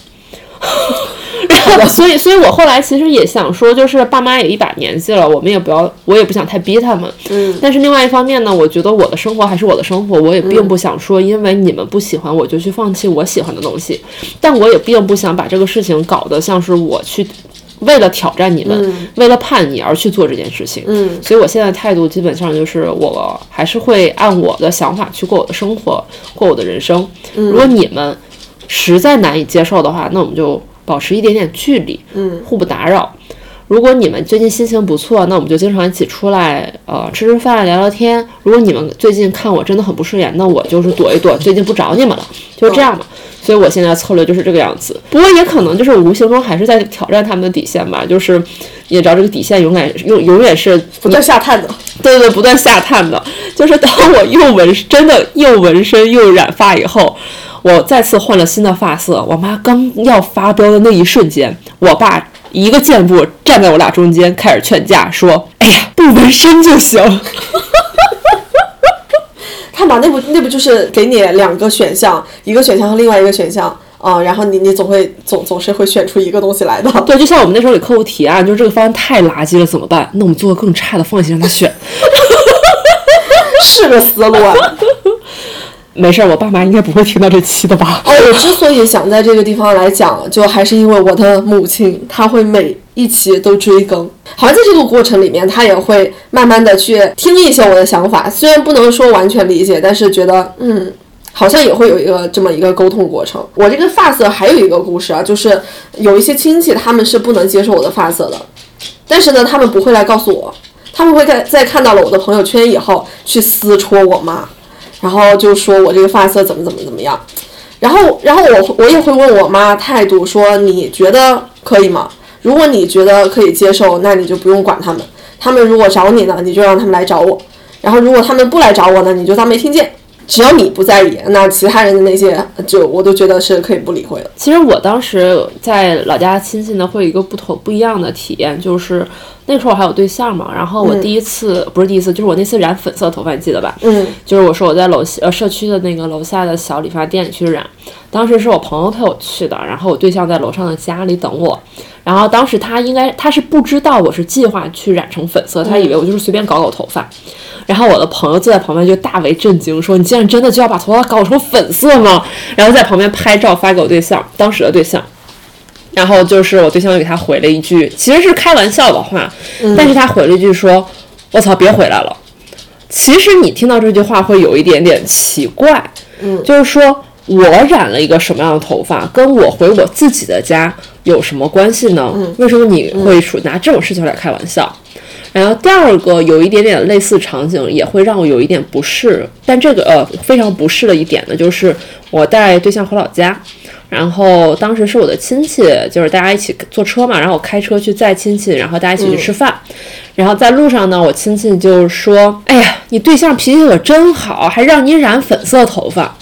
<laughs> 然后，所以，所以我后来其实也想说，就是爸妈也一把年纪了，我们也不要，我也不想太逼他们。嗯。但是另外一方面呢，我觉得我的生活还是我的生活，我也并不想说，因为你们不喜欢我就去放弃我喜欢的东西，但我也并不想把这个事情搞得像是我去。为了挑战你们，嗯、为了叛逆而去做这件事情，嗯，所以我现在态度基本上就是，我还是会按我的想法去过我的生活，过我的人生。嗯、如果你们实在难以接受的话，那我们就保持一点点距离，嗯，互不打扰。如果你们最近心情不错，那我们就经常一起出来，呃，吃吃饭，聊聊天。如果你们最近看我真的很不顺眼，那我就是躲一躲，最近不找你们了，就是这样嘛。所以我现在策略就是这个样子。不过也可能就是无形中还是在挑战他们的底线吧。就是你也知道这个底线永远永永远是不断下探的。对对，不断下探的。就是当我又纹真的又纹身又染发以后，我再次换了新的发色。我妈刚要发飙的那一瞬间，我爸一个箭步站在我俩中间，开始劝架，说：“哎呀，不纹身就行。”看吧，那不那不就是给你两个选项，一个选项和另外一个选项啊、然后你你总会总总是会选出一个东西来的。<laughs> 对，就像我们那时候给客户提案，就是这个方案太垃圾了，怎么办？那我们做个更差的，放心让他选。<laughs> 是个思路啊。没事儿，我爸妈应该不会听到这期的吧？哦，我之所以想在这个地方来讲，就还是因为我的母亲，她会每一期都追更，好像在这个过程里面，她也会慢慢的去听一些我的想法，虽然不能说完全理解，但是觉得嗯。好像也会有一个这么一个沟通过程。我这个发色还有一个故事啊，就是有一些亲戚他们是不能接受我的发色的，但是呢，他们不会来告诉我，他们会在在看到了我的朋友圈以后去撕戳我妈，然后就说我这个发色怎么怎么怎么样，然后然后我我也会问我妈态度，说你觉得可以吗？如果你觉得可以接受，那你就不用管他们，他们如果找你呢，你就让他们来找我，然后如果他们不来找我呢，你就当没听见。只要你不在意，那其他人的那些就我都觉得是可以不理会的。其实我当时在老家亲戚呢，会有一个不同不一样的体验，就是那时候我还有对象嘛，然后我第一次、不是第一次，就是我那次染粉色头发，你记得吧？嗯，就是我说我在楼下呃社区的那个楼下的小理发店里去染，当时是我朋友陪我去的，然后我对象在楼上的家里等我，然后当时他应该他是不知道我是计划去染成粉色，他以为我就是随便搞搞头发，然后我的朋友坐在旁边就大为震惊，说你竟然真的就要把头发搞成粉色吗？然后在旁边拍照发给我对象，当时的对象。然后就是我对象就给他回了一句，其实是开玩笑的话，但是他回了一句说：“我操，别回来了。”其实你听到这句话会有一点点奇怪，嗯，就是说我染了一个什么样的头发，跟我回我自己的家有什么关系呢？嗯为什么你会说拿这种事情来开玩笑？然后第二个有一点点类似场景，也会让我有一点不适。但这个呃非常不适的一点呢，就是我带对象回老家，然后当时是我的亲戚，就是大家一起坐车嘛，然后我开车去载亲戚，然后大家一起去吃饭。然后在路上呢，我亲戚就说：“哎呀，你对象脾气可真好，还让你染粉色头发。”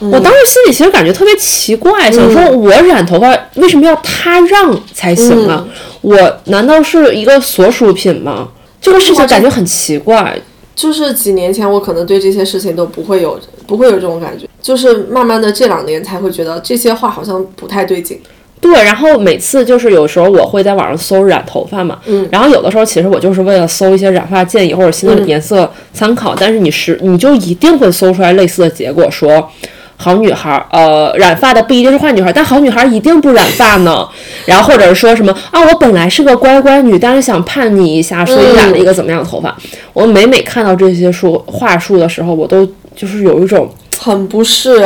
我当时心里其实感觉特别奇怪，想说我染头发为什么要他让才行啊？我难道是一个所属品吗？这个事情感觉很奇怪。就是几年前我可能对这些事情都不会有不会有这种感觉，就是慢慢的这两年才会觉得这些话好像不太对劲。对，然后每次就是有时候我会在网上搜染头发嘛，嗯，然后有的时候其实我就是为了搜一些染发建议或者新的颜色参考，但是你是你就一定会搜出来类似的结果，说好女孩儿呃染发的不一定是坏女孩儿，但好女孩儿一定不染发呢，然后或者是说什么啊我本来是个乖乖女，但是想叛逆一下，所以染了一个怎么样的头发。我每每看到这些说话术的时候，我都就是有一种。很不适，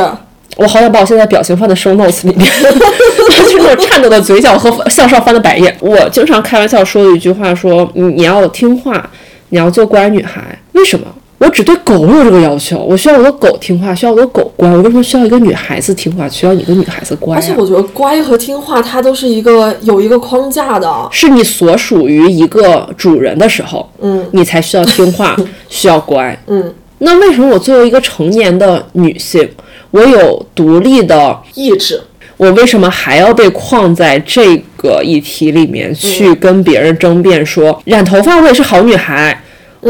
我好想把我现在表情放在 show notes 里面，<laughs> 就是那种颤抖的嘴角和向上翻的白眼。我经常开玩笑说的一句话说，你你要听话，你要做乖女孩。为什么？我只对狗有这个要求，我需要我的狗听话，需要我的狗乖。我为什么需要一个女孩子听话，需要你一个女孩子乖、啊？而且我觉得乖和听话它都是一个有一个框架的。是你所属于一个主人的时候，嗯你才需要听话，<laughs> 需要乖。嗯，那为什么我作为一个成年的女性，我有独立的意志，我为什么还要被框在这个议题里面去跟别人争辩说染头发我也是好女孩、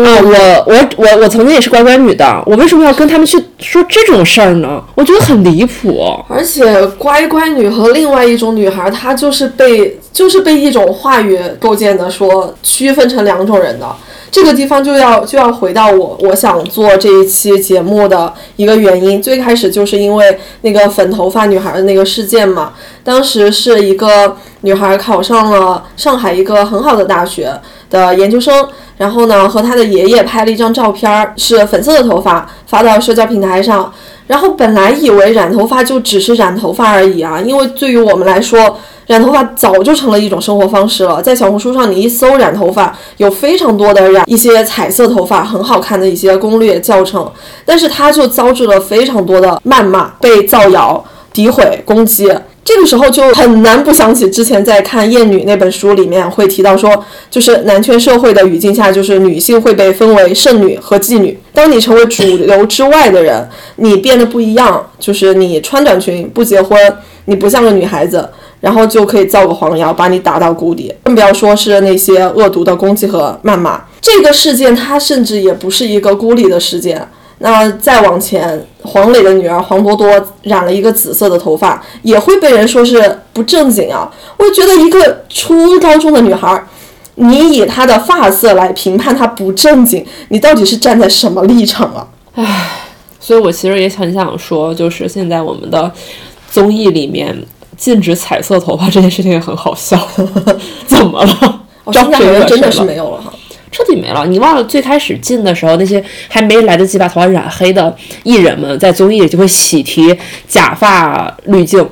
啊？我我我我曾经也是乖乖女的，我为什么要跟他们去说这种事儿呢？我觉得很离谱。而且乖乖女和另外一种女孩，她就是被就是被一种话语构建的说区分成两种人的。这个地方就要就要回到我我想做这一期节目的一个原因，最开始就是因为那个粉头发女孩的那个事件嘛。当时是一个女孩考上了上海一个很好的大学的研究生，然后呢和她的爷爷拍了一张照片，是粉色的头发，发到社交平台上。然后本来以为染头发就只是染头发而已啊，因为对于我们来说，染头发早就成了一种生活方式了。在小红书上，你一搜染头发，有非常多的染一些彩色头发很好看的一些攻略教程，但是它就遭致了非常多的谩骂、被造谣、诋毁、攻击。这个时候就很难不想起之前在看《厌女》那本书里面会提到说，就是男权社会的语境下，就是女性会被分为剩女和妓女。当你成为主流之外的人，你变得不一样，就是你穿短裙不结婚，你不像个女孩子，然后就可以造个黄谣，把你打到谷底。更不要说是那些恶毒的攻击和谩骂。这个事件它甚至也不是一个孤立的事件。那再往前，黄磊的女儿黄多多染了一个紫色的头发，也会被人说是不正经啊。我觉得一个初高中的女孩，你以她的发色来评判她不正经，你到底是站在什么立场啊？唉所以我其实也很想说，就是现在我们的综艺里面禁止彩色头发这件事情也很好笑，怎么了？哦，招现在好像真的是没有了哈。彻底没了。你忘了最开始进的时候，那些还没来得及把头发染黑的艺人们，在综艺里就会喜提假发滤镜，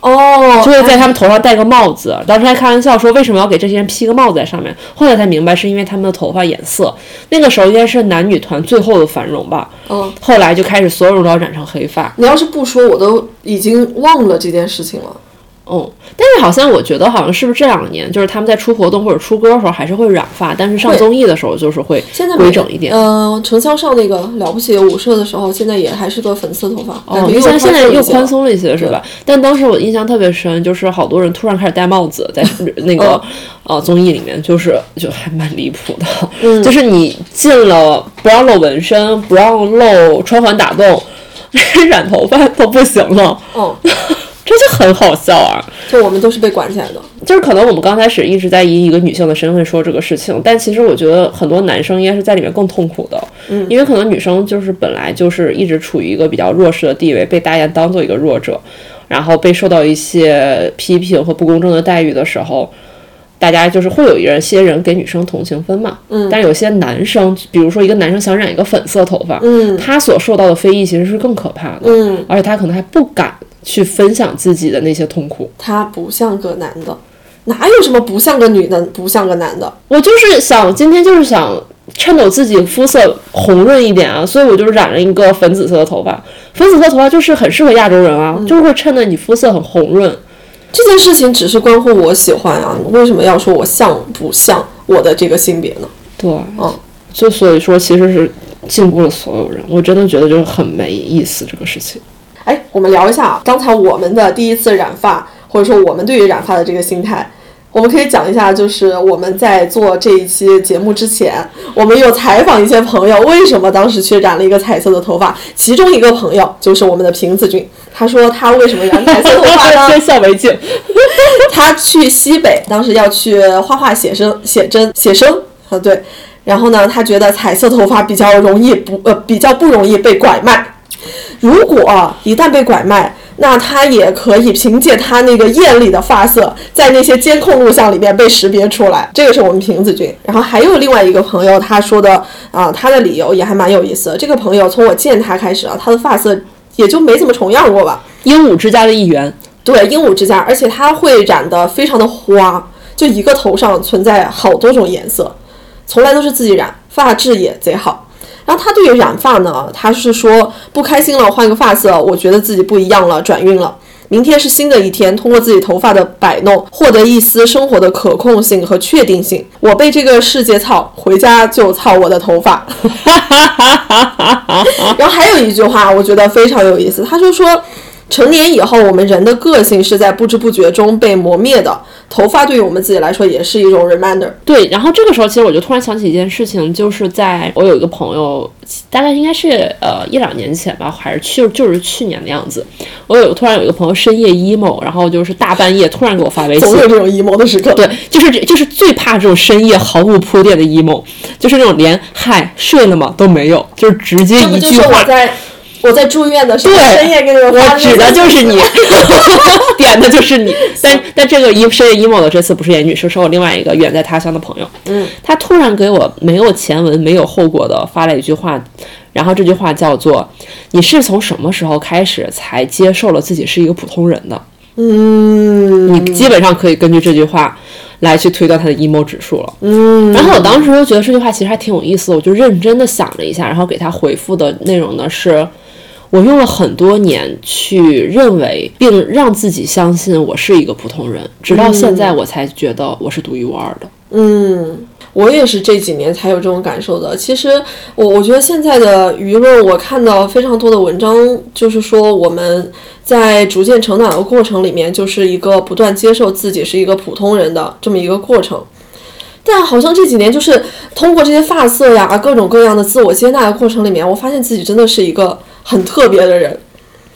哦，就会在他们头上戴个帽子。当时还开玩笑说，为什么要给这些人披个帽子在上面？后来才明白，是因为他们的头发颜色。那个时候应该是男女团最后的繁荣吧。嗯，后来就开始所有人都要染成黑发。你要是不说，我都已经忘了这件事情了。嗯，但是好像我觉得好像是不是这两年，就是他们在出活动或者出歌的时候还是会染发，但是上综艺的时候就是会现在规整一点。嗯，程潇上那个了不起的舞社的时候，现在也还是个粉色头发，感哦，觉又现在又宽宽松了一些是吧？但当时我印象特别深，就是好多人突然开始戴帽子，在那个 <laughs> 呃综艺里面，就是就还蛮离谱的。嗯就是你进了不让露纹身，不让露穿环打洞，<laughs> 染头发都不行了，哦，这就很好笑啊！就我们都是被管起来的。就是可能我们刚开始一直在以一个女性的身份说这个事情，但其实我觉得很多男生应该是在里面更痛苦的，嗯，因为可能女生就是本来就是一直处于一个比较弱势的地位，被大家当做一个弱者，然后被受到一些批评和不公正的待遇的时候，大家就是会有一些人给女生同情分嘛，嗯，但有些男生，比如说一个男生想染一个粉色头发，嗯。他所受到的非议其实是更可怕的，嗯，而且他可能还不敢去分享自己的那些痛苦。他不像个男的，哪有什么不像个女的，不像个男的？我就是想今天就是想衬得我自己肤色红润一点啊，所以我就染了一个粉紫色的头发。粉紫色头发就是很适合亚洲人啊，就是会衬得你肤色很红润。这件事情只是关乎我喜欢啊，为什么要说我像不像我的这个性别呢？对，嗯，就所以说其实是禁锢了所有人，我真的觉得就是很没意思这个事情。哎，我们聊一下啊，刚才我们的第一次染发，或者说我们对于染发的这个心态，我们可以讲一下，就是我们在做这一期节目之前，我们有采访一些朋友，为什么当时去染了一个彩色的头发？其中一个朋友就是我们的瓶子君，<laughs> 他说他为什么染彩色头发呢？先笑为敬。他去西北，当时要去画画、写生、写真、写生啊，对。然后呢，他觉得彩色头发比较容易不呃比较不容易被拐卖。如果一旦被拐卖，那他也可以凭借他那个艳丽的发色，在那些监控录像里面被识别出来。这个是我们瓶子君。然后还有另外一个朋友，他说的啊、他的理由也还蛮有意思的。这个朋友从我见他开始啊，他的发色也就没怎么重样过吧。鹦鹉之家的一员，对，鹦鹉之家，而且他会染得非常的花，就一个头上存在好多种颜色，从来都是自己染，发质也贼好。然后他对于染发呢，他是说不开心了换个发色，我觉得自己不一样了，转运了。明天是新的一天，通过自己头发的摆弄，获得一丝生活的可控性和确定性。我被这个世界操，回家就操我的头发。<laughs> 然后还有一句话，我觉得非常有意思，他就说，成年以后，我们人的个性是在不知不觉中被磨灭的。头发对于我们自己来说也是一种 reminder。对，然后这个时候其实我就突然想起一件事情，就是在我有一个朋友，大概应该是呃一两年前吧，还是去就是去年的样子，我有突然有一个朋友深夜 emo，然后就是大半夜突然给我发微信总，有这种 emo 的时刻。对，就是这就是最怕这种深夜毫无铺垫的 emo，就是那种连嗨睡了吗都没有，就是直接这不就是一句话我。在我在住院的时候深夜给你们发我指的就是你，<laughs> 点的就是你。但但这个 e 深夜 emo 的这次不是严女士，是我另外一个远在他乡的朋友。嗯，他突然给我没有前文没有后果的发了一句话，然后这句话叫做：“你是从什么时候开始才接受了自己是一个普通人的？”嗯，你基本上可以根据这句话来去推断他的 emo 指数了。嗯，然后我当时就觉得这句话其实还挺有意思的，我就认真的想了一下，然后给他回复的内容呢是：我用了很多年去认为并让自己相信我是一个普通人，直到现在我才觉得我是独一无二的。嗯，我也是这几年才有这种感受的。其实我我觉得现在的舆论，我看到非常多的文章，就是说我们在逐渐成长的过程里面，就是一个不断接受自己是一个普通人的这么一个过程。但好像这几年就是通过这些发色呀、各种各样的自我接纳的过程里面，我发现自己真的是一个很特别的人。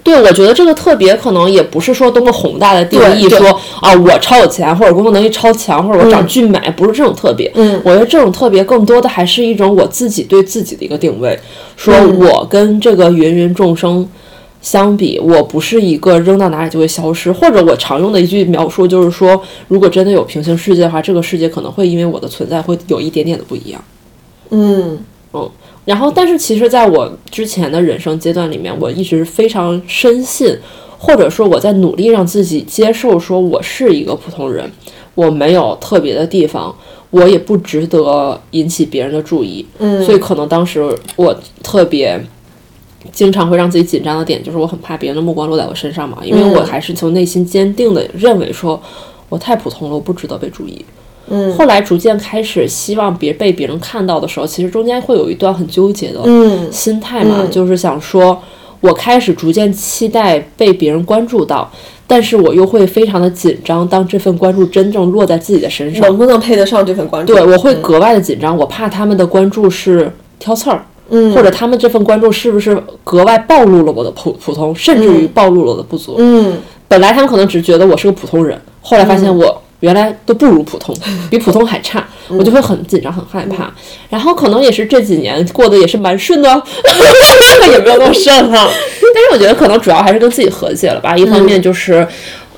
对，我觉得这个特别可能也不是说多么宏大的定义，说啊我超有钱，或者工作能力超强，或者我长俊美，不是这种特别。嗯。我觉得这种特别更多的还是一种我自己对自己的一个定位，说嗯。我跟这个芸芸众生相比，我不是一个扔到哪里就会消失，或者我常用的一句描述就是说，如果真的有平行世界的话，这个世界可能会因为我的存在会有一点点的不一样。嗯。嗯然后，但是其实在我之前的人生阶段里面，我一直非常深信，或者说我在努力让自己接受，说我是一个普通人，我没有特别的地方，我也不值得引起别人的注意。嗯，所以可能当时我特别经常会让自己紧张的点，就是我很怕别人的目光落在我身上嘛，因为我还是从内心坚定的认为说，我太普通了，我不值得被注意。嗯。后来逐渐开始希望别被别人看到的时候，其实中间会有一段很纠结的嗯。心态嘛，嗯。就是想说，我开始逐渐期待被别人关注到，但是我又会非常的紧张，当这份关注真正落在自己的身上，能不能配得上这份关注？对我会格外的紧张，我怕他们的关注是挑刺儿，嗯，或者他们这份关注是不是格外暴露了我的普普通，甚至于暴露了我的不足。嗯。本来他们可能只觉得我是个普通人，后来发现我原来都不如普通，<laughs> 比普通还差，我就会很紧张、很害怕。然后可能也是这几年过得也是蛮顺的，<laughs> 也没有那么顺哈。<laughs> 但是我觉得可能主要还是跟自己和解了吧。一方面就是。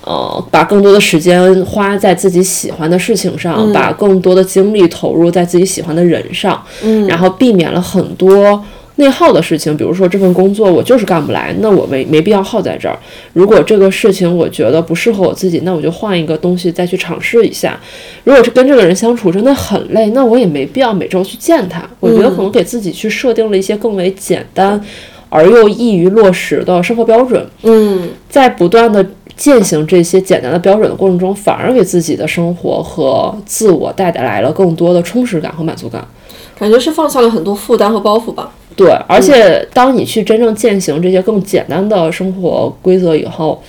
呃，把更多的时间花在自己喜欢的事情上，把更多的精力投入在自己喜欢的人上，嗯然后避免了很多内耗的事情，比如说这份工作我就是干不来，那我没没必要耗在这儿。如果这个事情我觉得不适合我自己，那我就换一个东西再去尝试一下。如果是跟这个人相处真的很累，那我也没必要每周去见他。我觉得可能给自己去设定了一些更为简单而又易于落实的生活标准，嗯在不断的践行这些简单的标准的过程中，反而给自己的生活和自我带来了更多的充实感和满足感。感觉是放下了很多负担和包袱吧。对，而且当你去真正践行这些更简单的生活规则以后，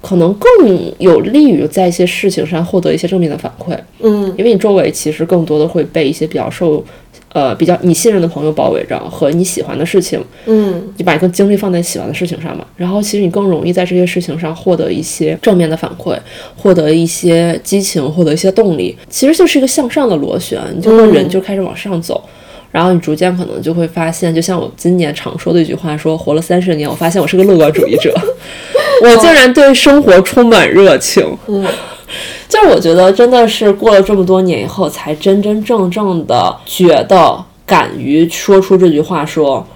可能更有利于在一些事情上获得一些正面的反馈，嗯。因为你周围其实更多的会被一些比较受，呃，比较你信任的朋友包围着，和你喜欢的事情，嗯。你把一个精力放在喜欢的事情上嘛，然后其实你更容易在这些事情上获得一些正面的反馈，获得一些激情，获得一些动力，其实就是一个向上的螺旋，你就会人就开始往上走。然后你逐渐可能就会发现，就像我今年常说的一句话说，活了三十年，我发现我是个乐观主义者，<laughs> 我竟然对生活充满热情。嗯 <laughs> 就是我觉得真的是过了这么多年以后，才真真正正的觉得敢于说出这句话说，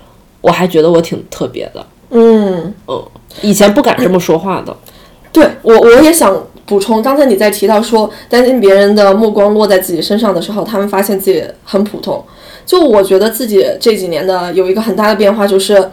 我还觉得我挺特别的。嗯，嗯，以前不敢这么说话的。<clears throat> 对我我也想补充，刚才你在提到说担心别人的目光落在自己身上的时候，他们发现自己很普通。就我觉得自己这几年的有一个很大的变化，就是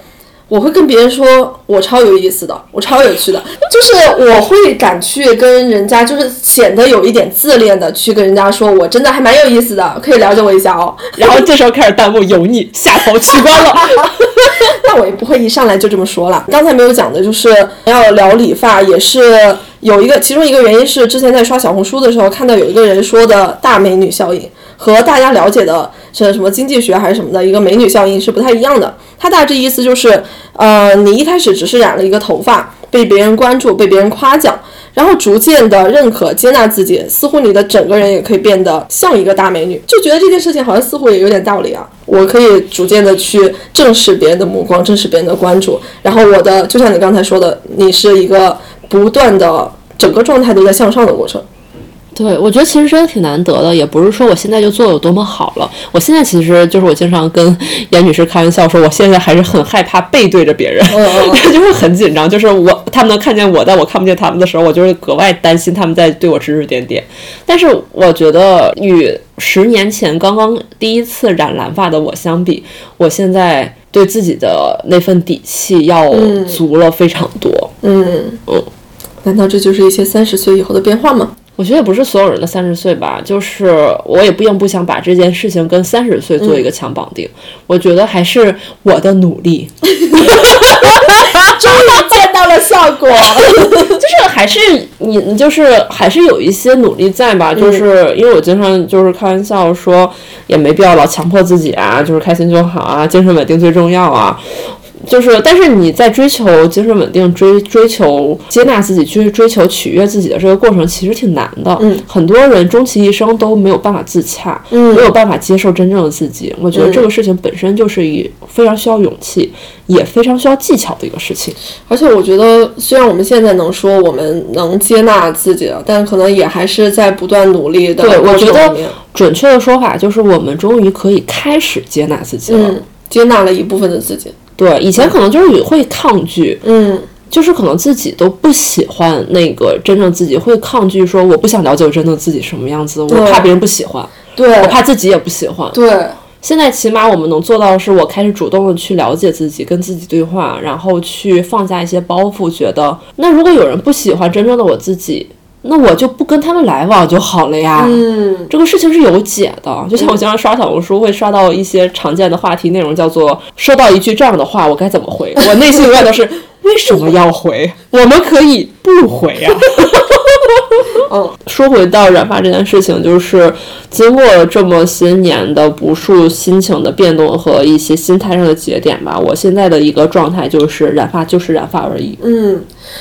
我会跟别人说我超有意思的，我超有趣的，就是我会敢去跟人家，就是显得有一点自恋的去跟人家说，我真的还蛮有意思的，可以了解我一下哦。然后这时候开始弹幕油腻，下头取关了。<laughs> 那我也不会一上来就这么说了。刚才没有讲的就是要聊理发，也是有一个，其中一个原因是之前在刷小红书的时候看到有一个人说的大美女效应，和大家了解的是什么经济学还是什么的一个美女效应是不太一样的。它大致意思就是，呃，你一开始只是染了一个头发，被别人关注，被别人夸奖。然后逐渐的认可、接纳自己，似乎你的整个人也可以变得像一个大美女，就觉得这件事情好像似乎也有点道理啊。我可以逐渐的去正视别人的目光，正视别人的关注。然后我的，就像你刚才说的，你是一个不断的整个状态都在向上的过程。对，我觉得其实真的挺难得的，也不是说我现在就做的有多么好了。我现在其实就是我经常跟严女士开玩笑说，我现在还是很害怕背对着别人，就会很紧张。<laughs> 就是我他们能看见我，但我看不见他们的时候，我就是格外担心他们在对我指指点点。但是我觉得与十年前刚刚第一次染蓝发的我相比，我现在对自己的那份底气要足了非常多。嗯嗯，难道这就是一些三十岁以后的变化吗？我觉得也不是所有人的三十岁吧，就是我也并不想把这件事情跟三十岁做一个强绑定。我觉得还是我的努力，<laughs> 终于见到了效果。<laughs> 就是还是你，你就是还是有一些努力在吧？就是因为我经常就是开玩笑说，也没必要老强迫自己啊，就是开心就好啊，精神稳定最重要啊。就是，但是你在追求精神稳定、追追求接纳自己、去追求取悦自己的这个过程，其实挺难的。嗯，很多人终其一生都没有办法自洽，嗯没有办法接受真正的自己。我觉得这个事情本身就是一非常需要勇气，也非常需要技巧的一个事情。而且我觉得，虽然我们现在能说我们能接纳自己了，但可能也还是在不断努力的对我觉得准确的说法就是，我们终于可以开始接纳自己了。嗯，接纳了一部分的自己。对，以前可能就是会抗拒，嗯。就是可能自己都不喜欢那个真正自己，会抗拒说我不想了解我真正自己什么样子，我怕别人不喜欢，对我怕自己也不喜欢。对，现在起码我们能做到的是，我开始主动的去了解自己，跟自己对话，然后去放下一些包袱，觉得那如果有人不喜欢真正的我自己，那我就不跟他们来往就好了呀。嗯这个事情是有解的，就像我经常刷小红书，会刷到一些常见的话题内容，叫做“收到一句这样的话，我该怎么回？” <laughs> 我内心永远都是为什么要回？我们可以不回呀、嗯 <laughs> 说回到染发这件事情，就是经过这么些年的无数心情的变动和一些心态上的节点吧，我现在的一个状态就是染发就是染发而已。嗯，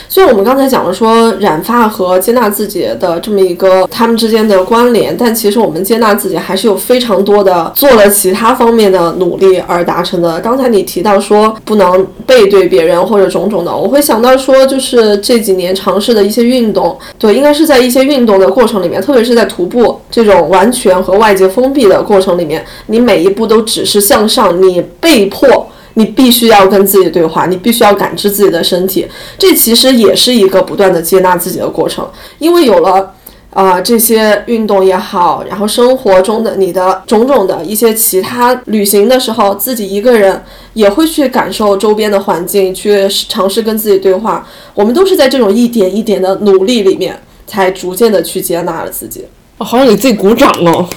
虽然我们刚才讲了说染发和接纳自己的这么一个他们之间的关联，但其实我们接纳自己还是有非常多的做了其他方面的努力而达成的。刚才你提到说不能背对别人或者种种的，我会想到说就是这几年尝试的一些运动，对，应该是在一些运动的过程里面，特别是在徒步这种完全和外界封闭的过程里面，你每一步都只是向上，你被迫。你必须要跟自己对话，你必须要感知自己的身体，这其实也是一个不断的接纳自己的过程。因为有了啊、这些运动也好，然后生活中的你的种种的一些其他旅行的时候，自己一个人也会去感受周边的环境，去尝试跟自己对话。我们都是在这种一点一点的努力里面，才逐渐的去接纳了自己。我好想给自己鼓掌哦！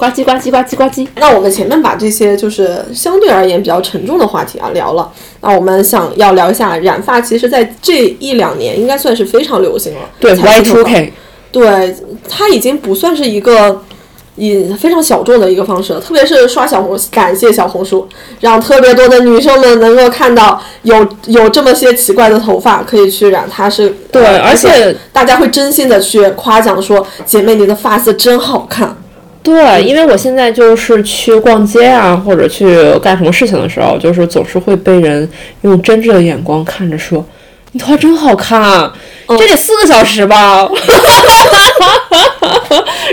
呱唧呱唧呱唧呱唧。那我们前面把这些就是相对而言比较沉重的话题啊聊了，那我们想要聊一下染发，其实在这一两年应该算是非常流行了。对彩 Y two K，对，它已经不算是一个。以非常小众的一个方式了，特别是刷小红，感谢小红书，让特别多的女生们能够看到有有这么些奇怪的头发可以去染，它是对，呃而且大家会真心的去夸奖说，姐妹你的发色真好看。对，因为我现在就是去逛街啊，或者去干什么事情的时候，就是总是会被人用真挚的眼光看着说：“你头发真好看，这得四个小时吧。<laughs> ”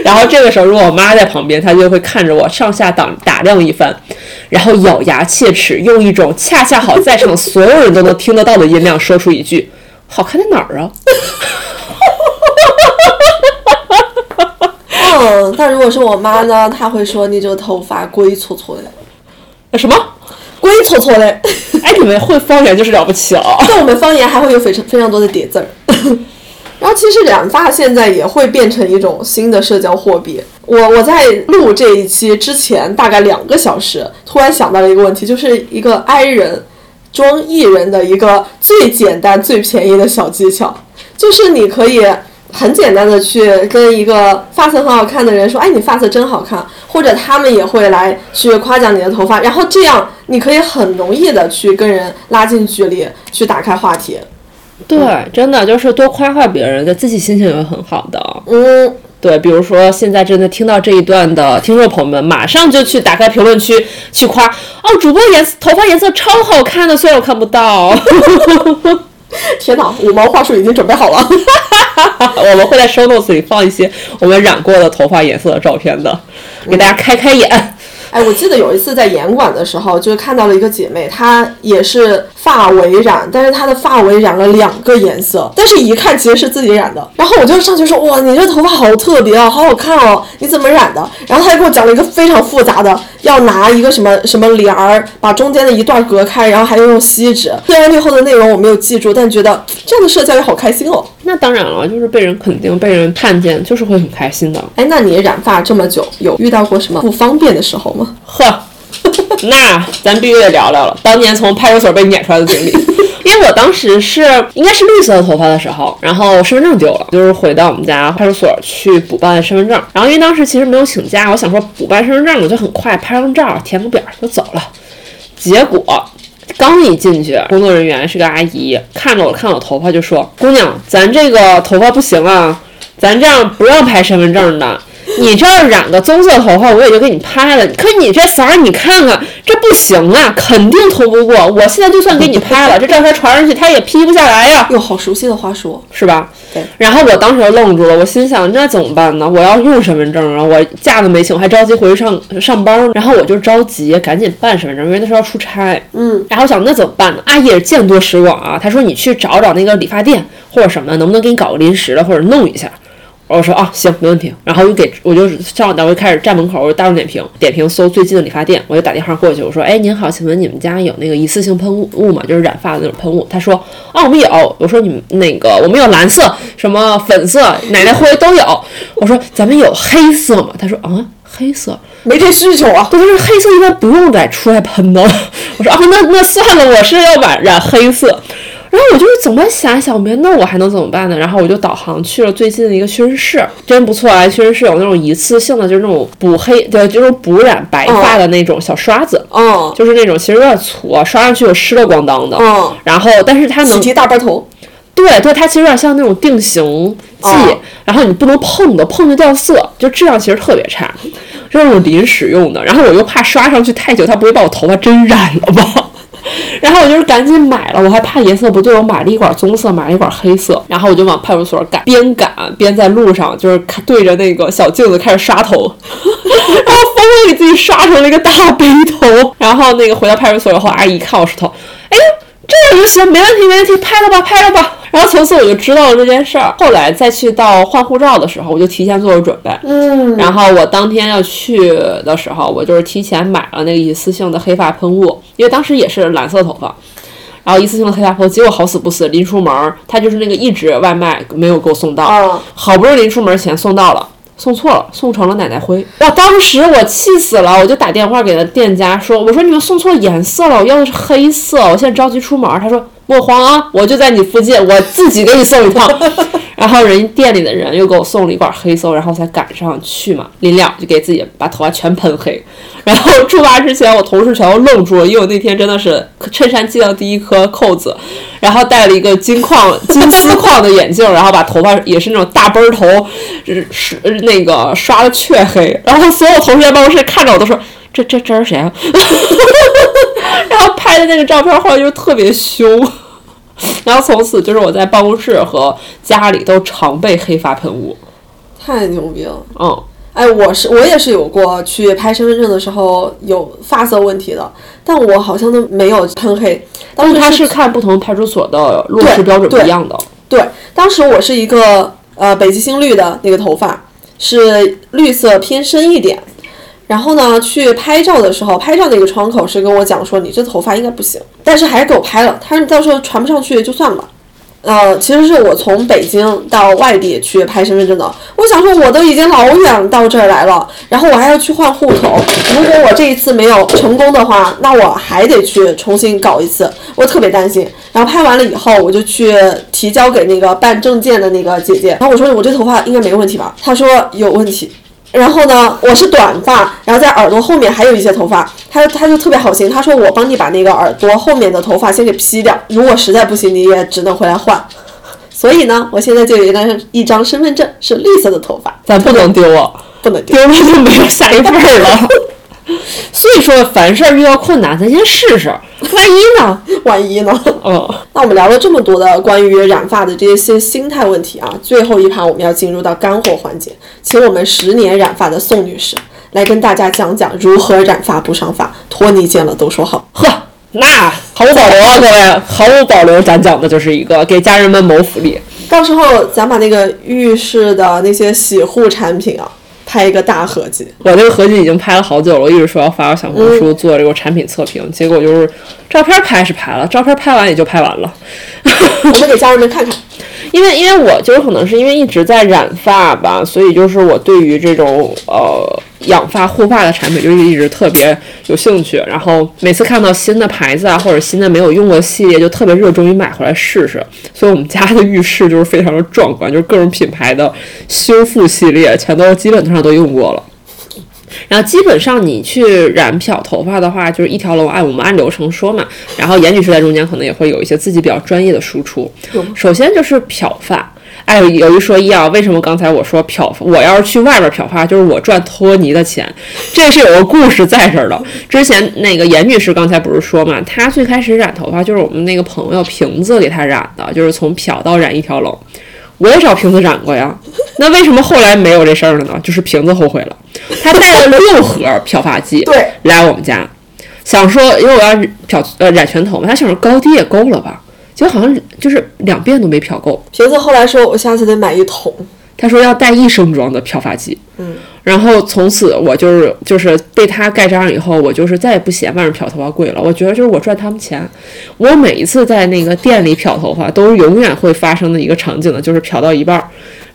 然后这个时候，如果我妈在旁边，她就会看着我上下打打量一番，然后咬牙切齿，用一种恰恰好在场所有人都能听得到的音量说出一句：“好看在哪儿啊？”嗯，但如果是我妈呢，她会说你这个头发龟搓搓的，呃什么？<laughs> 龟搓搓的。哎，你们会方言就是了不起 <laughs> 了。在我们方言还会有非常非常多的叠字儿。<laughs> 然后其实染发现在也会变成一种新的社交货币。我我在录这一期之前大概两个小时，突然想到了一个问题，就是一个 i 人装 e 人的一个最简单最便宜的小技巧，就是你可以。很简单的去跟一个发色很好看的人说，哎，你发色真好看，或者他们也会来去夸奖你的头发，然后这样你可以很容易的去跟人拉近距离，去打开话题。对，真的就是多夸夸别人，自己心情也会很好的。嗯，对，比如说现在真的听到这一段的听众朋友们，马上就去打开评论区去夸哦，主播颜色头发颜色超好看的，虽然我看不到，<laughs> <laughs> 天哪，五毛话术已经准备好了。<laughs> 我们会在 show notes 里放一些我们染过的头发颜色的照片的，给大家开开眼。哎，我记得有一次在严管的时候，就是看到了一个姐妹，她也是发尾染，但是她的发尾染了两个颜色，但是一看其实是自己染的。然后我就上去说：“哇，你这头发好特别哦，好好看哦，你怎么染的？”然后她就给我讲了一个非常复杂的要拿一个什么什么帘儿把中间的一段隔开，然后还要用锡纸。虽然最后的内容我没有记住，但觉得这样的社交也好开心哦。那当然了，就是被人肯定、被人看见，就是会很开心的。哎，那你染发这么久，有遇到过什么不方便的时候吗？呵，<laughs> 那咱必须得聊聊了，当年从派出所被撵出来的经历。因为我当时是应该是绿色的头发的时候，然后身份证丢了，就是回到我们家派出所去补办身份证。然后因为当时其实没有请假，我想说补办身份证我就很快拍张照，填个表就走了。结果刚一进去，工作人员是个阿姨，看着我看我头发就说：“姑娘，咱这个头发不行啊，咱这样不让拍身份证的。”你这儿染个棕色头发，我也就给你拍了。可你这色儿，你看看，这不行啊，肯定通不过。我现在就算给你拍了，这照片传上去，他也批不下来呀。哟，好熟悉的话说，是吧？对。然后我当时就愣住了，我心想，那怎么办呢？我要用身份证啊，我假都没请，我还着急回去上上班。然后我就着急，赶紧办身份证，因为那时候要出差。嗯。然后我想，那怎么办呢？阿姨也是见多识广啊，她说你去找找那个理发店或者什么，能不能给你搞个临时的，或者弄一下。我说啊，行，没问题。然后我就给我就上单位开始站门口，我就大众点评，点评搜最近的理发店，我就打电话过去，我说，哎，您好，请问你们家有那个一次性喷雾吗？就是染发的那种喷雾。他说，啊，我们有。我说你们那个我们有蓝色、什么粉色、奶奶灰都有。我说咱们有黑色吗？他说啊，黑色没这需求啊。他说黑色一般不用再出来喷的。我说啊，那那算了，我是要染染黑色。然后我就是怎么想想没，那我还能怎么办呢？然后我就导航去了最近的一个屈臣氏，真不错啊！屈臣氏有那种一次性的，就是那种补黑，对，就是补染白发的那种小刷子，嗯，就是那种其实有点粗，啊刷上去有湿了咣当的，嗯，然后但是它能洗提大背头，对对，它其实有点像那种定型剂，然后你不能碰的，碰就掉色，就质量其实特别差，是那种临时用的。然后我又怕刷上去太久，它不会把我头发真染了吧？<laughs> 然后我就是赶紧买了，我还怕颜色不对，我买了一管棕色，买了一管黑色，然后我就往派出所赶，边赶边在路上就是对着那个小镜子开始刷头，然后疯狂给自己刷成了一个大背头。然后那个回到派出所以后，阿姨看我石头，哎，这样就行，没问题，没问题，拍了吧，拍了吧。然后从此我就知道了这件事儿。后来再去到换护照的时候，我就提前做了准备。嗯，然后我当天要去的时候，我就是提前买了那个一次性的黑发喷雾，因为当时也是蓝色头发。然后一次性的黑发喷雾，结果好死不死，临出门儿，他就是那个一直外卖没有给我送到，啊，好不容易临出门前送到了。送错了，送成了奶奶灰。哇，当时我气死了，我就打电话给了店家说：“我说你们送错颜色了，我要的是黑色，我现在着急出门。”他说：“莫慌啊，我就在你附近，我自己给你送一趟。”然后人家店里的人又给我送了一管黑色，然后才赶上去嘛。临了就给自己把头发全喷黑。然后出发之前，我同事全都愣住了，因为我那天真的是衬衫系到第一颗扣子，然后戴了一个金框、金丝框的眼镜，然后把头发也是那种大奔儿头，是是那个刷的黢黑。然后所有同事在办公室看着我都说：“这这这是谁啊？” <laughs> 然后拍的那个照片后来就特别凶。<laughs> 然后从此就是我在办公室和家里都常备黑发喷雾。太牛逼了。嗯，哎，我是我也是有过去拍身份证的时候有发色问题的，但我好像都没有喷黑。当时但是它是看不同派出所的落实标准不一样的。对，当时我是一个呃北极星绿的那个头发，是绿色偏深一点。然后呢，去拍照的时候，拍照那个窗口是跟我讲说，你这头发应该不行，但是还是给我拍了。他说到时候传不上去就算了。呃，其实是我从北京到外地去拍身份证的。我想说，我都已经老远到这儿来了，然后我还要去换户口。如果我这一次没有成功的话，那我还得去重新搞一次，我特别担心。然后拍完了以后，我就去提交给那个办证件的那个姐姐，然后我说我这头发应该没问题吧？她说有问题。然后呢，我是短发，然后在耳朵后面还有一些头发，他他就特别好心，他说我帮你把那个耳朵后面的头发先给劈掉，如果实在不行，你也只能回来换。所以呢，我现在就有一张一张身份证是绿色的头发，咱不能丢啊，不能丢。<laughs> 丢了就没有下一辈了。<laughs> 所以说，凡事遇到困难，咱先试试，万一呢？<laughs> 万一呢？嗯，<laughs> 那我们聊了这么多的关于染发的这些心态问题啊，最后一盘我们要进入到干货环节，请我们十年染发的宋女士来跟大家讲讲如何染发不伤发。托尼见了都说好。呵，那毫无保留啊，各位，毫无保留，咱讲的就是一个给家人们谋福利。到时候咱把那个浴室的那些洗护产品啊，拍一个大合集。我那个合集已经拍了好久了，我一直说要发个小红书做这个产品测评，结果就是照片拍是拍了，照片拍完也就拍完了。<laughs> 我们给家人们看看。因为因为我就是可能是因为一直在染发吧，所以就是我对于这种呃养发护发的产品就是一直特别有兴趣。然后每次看到新的牌子啊或者新的没有用过系列，就特别热衷于买回来试试。所以我们家的浴室就是非常的壮观，就是各种品牌的修复系列全都基本上都用过了。然后基本上你去染漂头发的话，就是一条龙，按我们按流程说嘛。然后严女士在中间可能也会有一些自己比较专业的输出。首先就是漂发，哎，有一说一啊，为什么刚才我说漂？我要是去外边漂发，就是我赚托尼的钱，这是有个故事在这儿的。之前那个严女士刚才不是说嘛，她最开始染头发就是我们那个朋友瓶子给她染的，就是从漂到染一条龙。我也找瓶子染过呀，那为什么后来没有这事儿了呢？就是瓶子后悔了，他带了六盒漂发剂，对，来我们家，想说因为我要漂呃染全头嘛，他想说高低也够了吧，结果好像就是两遍都没漂够。瓶子后来说，我下次得买一桶。他说要带一升装的漂发剂，嗯，然后从此我就是就是被他盖章以后，我就是再也不嫌外面漂头发贵了。我觉得就是我赚他们钱。我每一次在那个店里漂头发，都永远会发生的一个场景呢，就是漂到一半，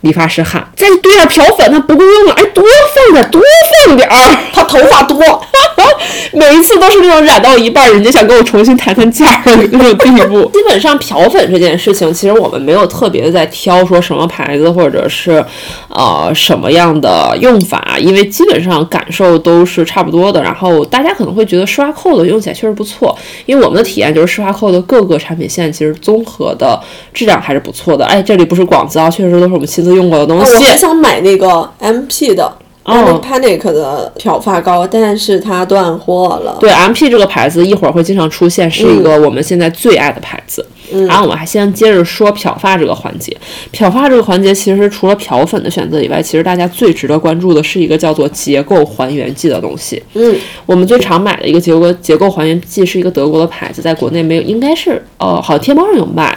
理发师喊再兑点漂粉，它不够用了，哎，多放点，多放点儿，他头发多。<laughs> 每一次都是那种染到一半，人家想跟我重新谈谈价的那种地步。<laughs> 基本上漂粉这件事情，其实我们没有特别的在挑说什么牌子或者是呃什么样的用法，因为基本上感受都是差不多的。然后大家可能会觉得施华蔻的用起来确实不错，因为我们的体验就是施华蔻的各个产品线其实综合的质量还是不错的。哎，这里不是广告，确实都是我们亲自用过的东西。我还想买那个 MP 的。哦 Panic 的漂发膏，但是它断货了。对，MP 这个牌子一会儿会经常出现，是一个我们现在最爱的牌子。嗯然后我们还先接着说漂发这个环节。漂发这个环节，其实除了漂粉的选择以外，其实大家最值得关注的是一个叫做结构还原剂的东西。嗯，我们最常买的一个结构结构还原剂是一个德国的牌子，在国内没有，应该是呃，好像天猫上有卖。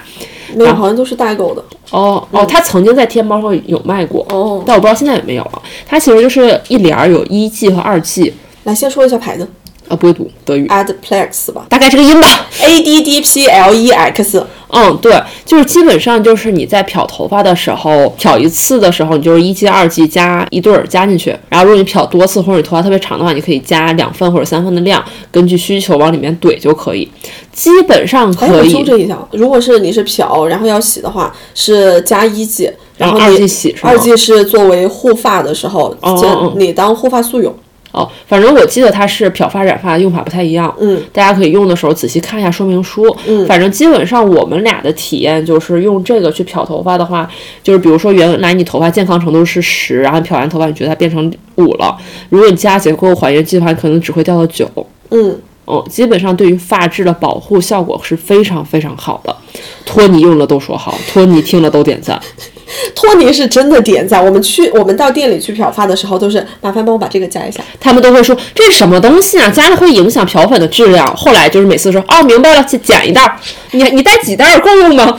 没有，好像都是代购的。哦哦，它曾经在天猫上有卖过，哦，但我不知道现在有没有了。它其实就是一帘儿有一季和二季，来先说一下牌子啊，不会读德语，，Adplex 吧大概这个音吧。，A D D P L E X。嗯，对，就是基本上就是你在漂头发的时候，漂一次的时候，你就是一剂、二剂加一对儿加进去。然后如果你漂多次或者你头发特别长的话，你可以加两份或者三份的量，根据需求往里面怼就可以。基本上可以，纠正一下，如果是你是漂，然后要洗的话，是加一剂，然后二你剂洗是吗二剂是作为护发的时候，就你当护发素用。哦，反正我记得它是漂发染发用法不太一样，嗯，大家可以用的时候仔细看一下说明书，嗯。反正基本上我们俩的体验就是用这个去漂头发的话，就是比如说原来你头发健康程度是十，然后漂完头发你觉得它变成五了，如果你加结构还原剂的话，可能只会掉到九，嗯，嗯，基本上对于发质的保护效果是非常非常好的，托尼用了都说好，托尼听了都点赞。<laughs> 托尼是真的点赞。我们去，我们到店里去漂发的时候，都是麻烦帮我把这个加一下。他们都会说这是什么东西啊，加了会影响漂粉的质量。后来就是每次说哦，明白了，去捡一袋儿，你你带几袋儿够用吗？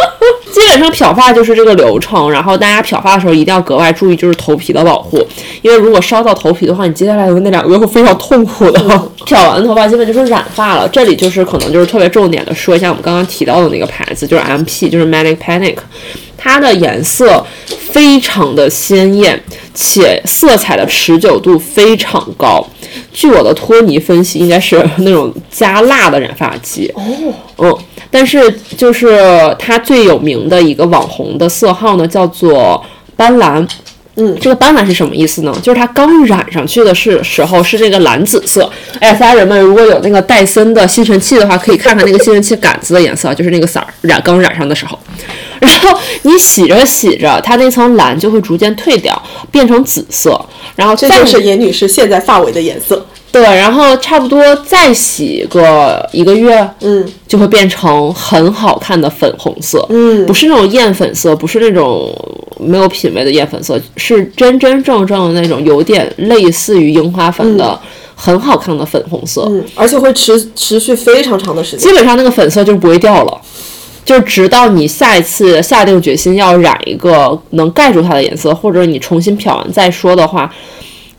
<laughs> 基本上漂发就是这个流程，然后大家漂发的时候一定要格外注意就是头皮的保护，因为如果烧到头皮的话，你接下来的那两个月会非常痛苦的。<laughs> 漂完头发基本就是染发了，这里就是可能就是特别重点的说一下我们刚刚提到的那个牌子，就是 MP，就是 Manic Panic。它的颜色非常的鲜艳，且色彩的持久度非常高。据我的托尼分析，应该是那种加蜡的染发剂。哦，嗯，但是就是它最有名的一个网红的色号呢，叫做斑斓。嗯，这个斑斓是什么意思呢？就是它刚染上去的是时候是这个蓝紫色。哎呀，家人们如果有那个戴森的吸尘器的话，可以看看那个吸尘器杆子的颜色，就是那个色儿染刚染上的时候。然后你洗着洗着，它那层蓝就会逐渐褪掉，变成紫色。然后再这就是严女士现在发尾的颜色。对，然后差不多再洗个一个月，嗯就会变成很好看的粉红色。嗯不是那种艳粉色，不是那种没有品味的艳粉色，是真真正正的那种有点类似于樱花粉的、很好看的粉红色。嗯，而且会持持续非常长的时间。基本上那个粉色就不会掉了。就直到你下一次下定决心要染一个能盖住它的颜色，或者你重新漂完再说的话，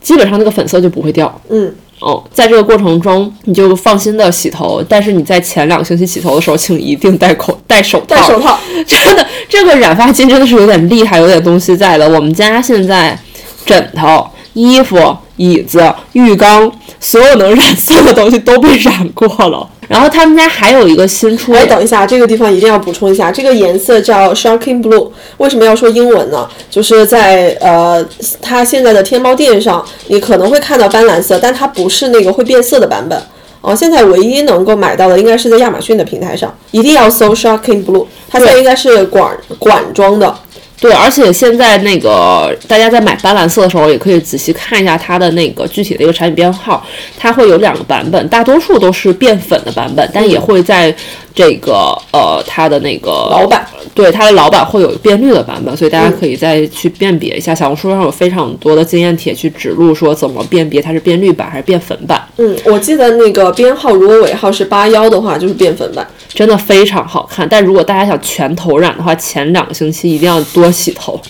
基本上那个粉色就不会掉。嗯，哦，在这个过程中，你就放心的洗头，但是你在前两个星期洗头的时候，请一定戴口戴手套。戴手套，<laughs> 真的，这个染发剂真的是有点厉害，有点东西在的。我们家现在枕头、衣服、椅子、浴缸，所有能染色的东西都被染过了。然后他们家还有一个新出哎，的，等一下，这个地方一定要补充一下，这个颜色叫 Shocking Blue。为什么要说英文呢？就是在呃，它现在的天猫店上，你可能会看到斑斓色，但它不是那个会变色的版本。哦，现在唯一能够买到的应该是在亚马逊的平台上，一定要搜 Shocking Blue，它现在应该是管管装的。对，而且现在那个大家在买斑斓色的时候，也可以仔细看一下它的那个具体的一个产品编号，它会有两个版本，大多数都是变粉的版本，但也会在这个呃它的那个老版，对它的老版会有变绿的版本，所以大家可以再去辨别一下。小红书上有非常多的经验帖去指路说怎么辨别它是变绿版还是变粉版，嗯，我记得那个编号如果尾号是八幺的话，就是变粉版。真的非常好看。但如果大家想全头染的话，前两个星期一定要多洗头。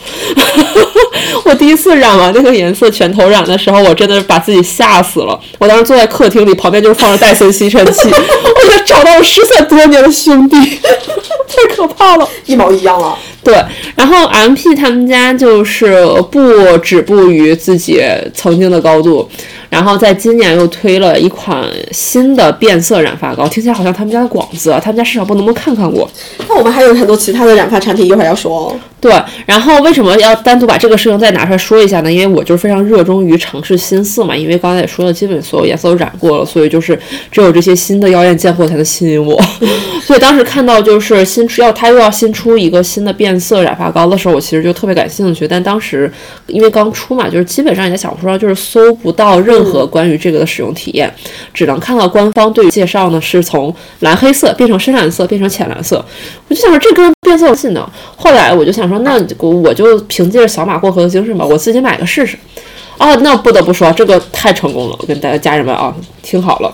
<laughs> 我第一次染完那个颜色全头染的时候，我真的是把自己吓死了。我当时坐在客厅里，旁边就是放着戴森吸尘器，<laughs> 我就找到了失散多年的兄弟，<laughs> 太可怕了。一毛一样了！对，然后 M P 他们家就是不止步于自己曾经的高度，然后在今年又推了一款新的变色染发膏，听起来好像他们家的广子啊，他们家市场部能不能看看我？那我们还有很多其他的染发产品，一会儿要说哦。对，然后为什么要单独把这个事情再拿出来说一下呢？因为我就是非常热衷于尝试新色嘛，因为刚才也说了，基本所有颜色都染过了，所以就是只有这些新的妖艳贱货才能吸引我。<laughs> 所以当时看到就是新出要它又要新出一个新的变色染发膏的时候，我其实就特别感兴趣。但当时因为刚出嘛，就是基本上你在小红书上就是搜不到任何关于这个的使用体验，只能看到官方对于介绍呢是从蓝黑色变成深蓝色变成浅蓝色。我就想说这跟变色有戏呢。后来我就想说，那我就凭借着小马过河的精神吧，我自己买个试试。啊，那不得不说，这个太成功了！我跟大家家人们啊，听好了，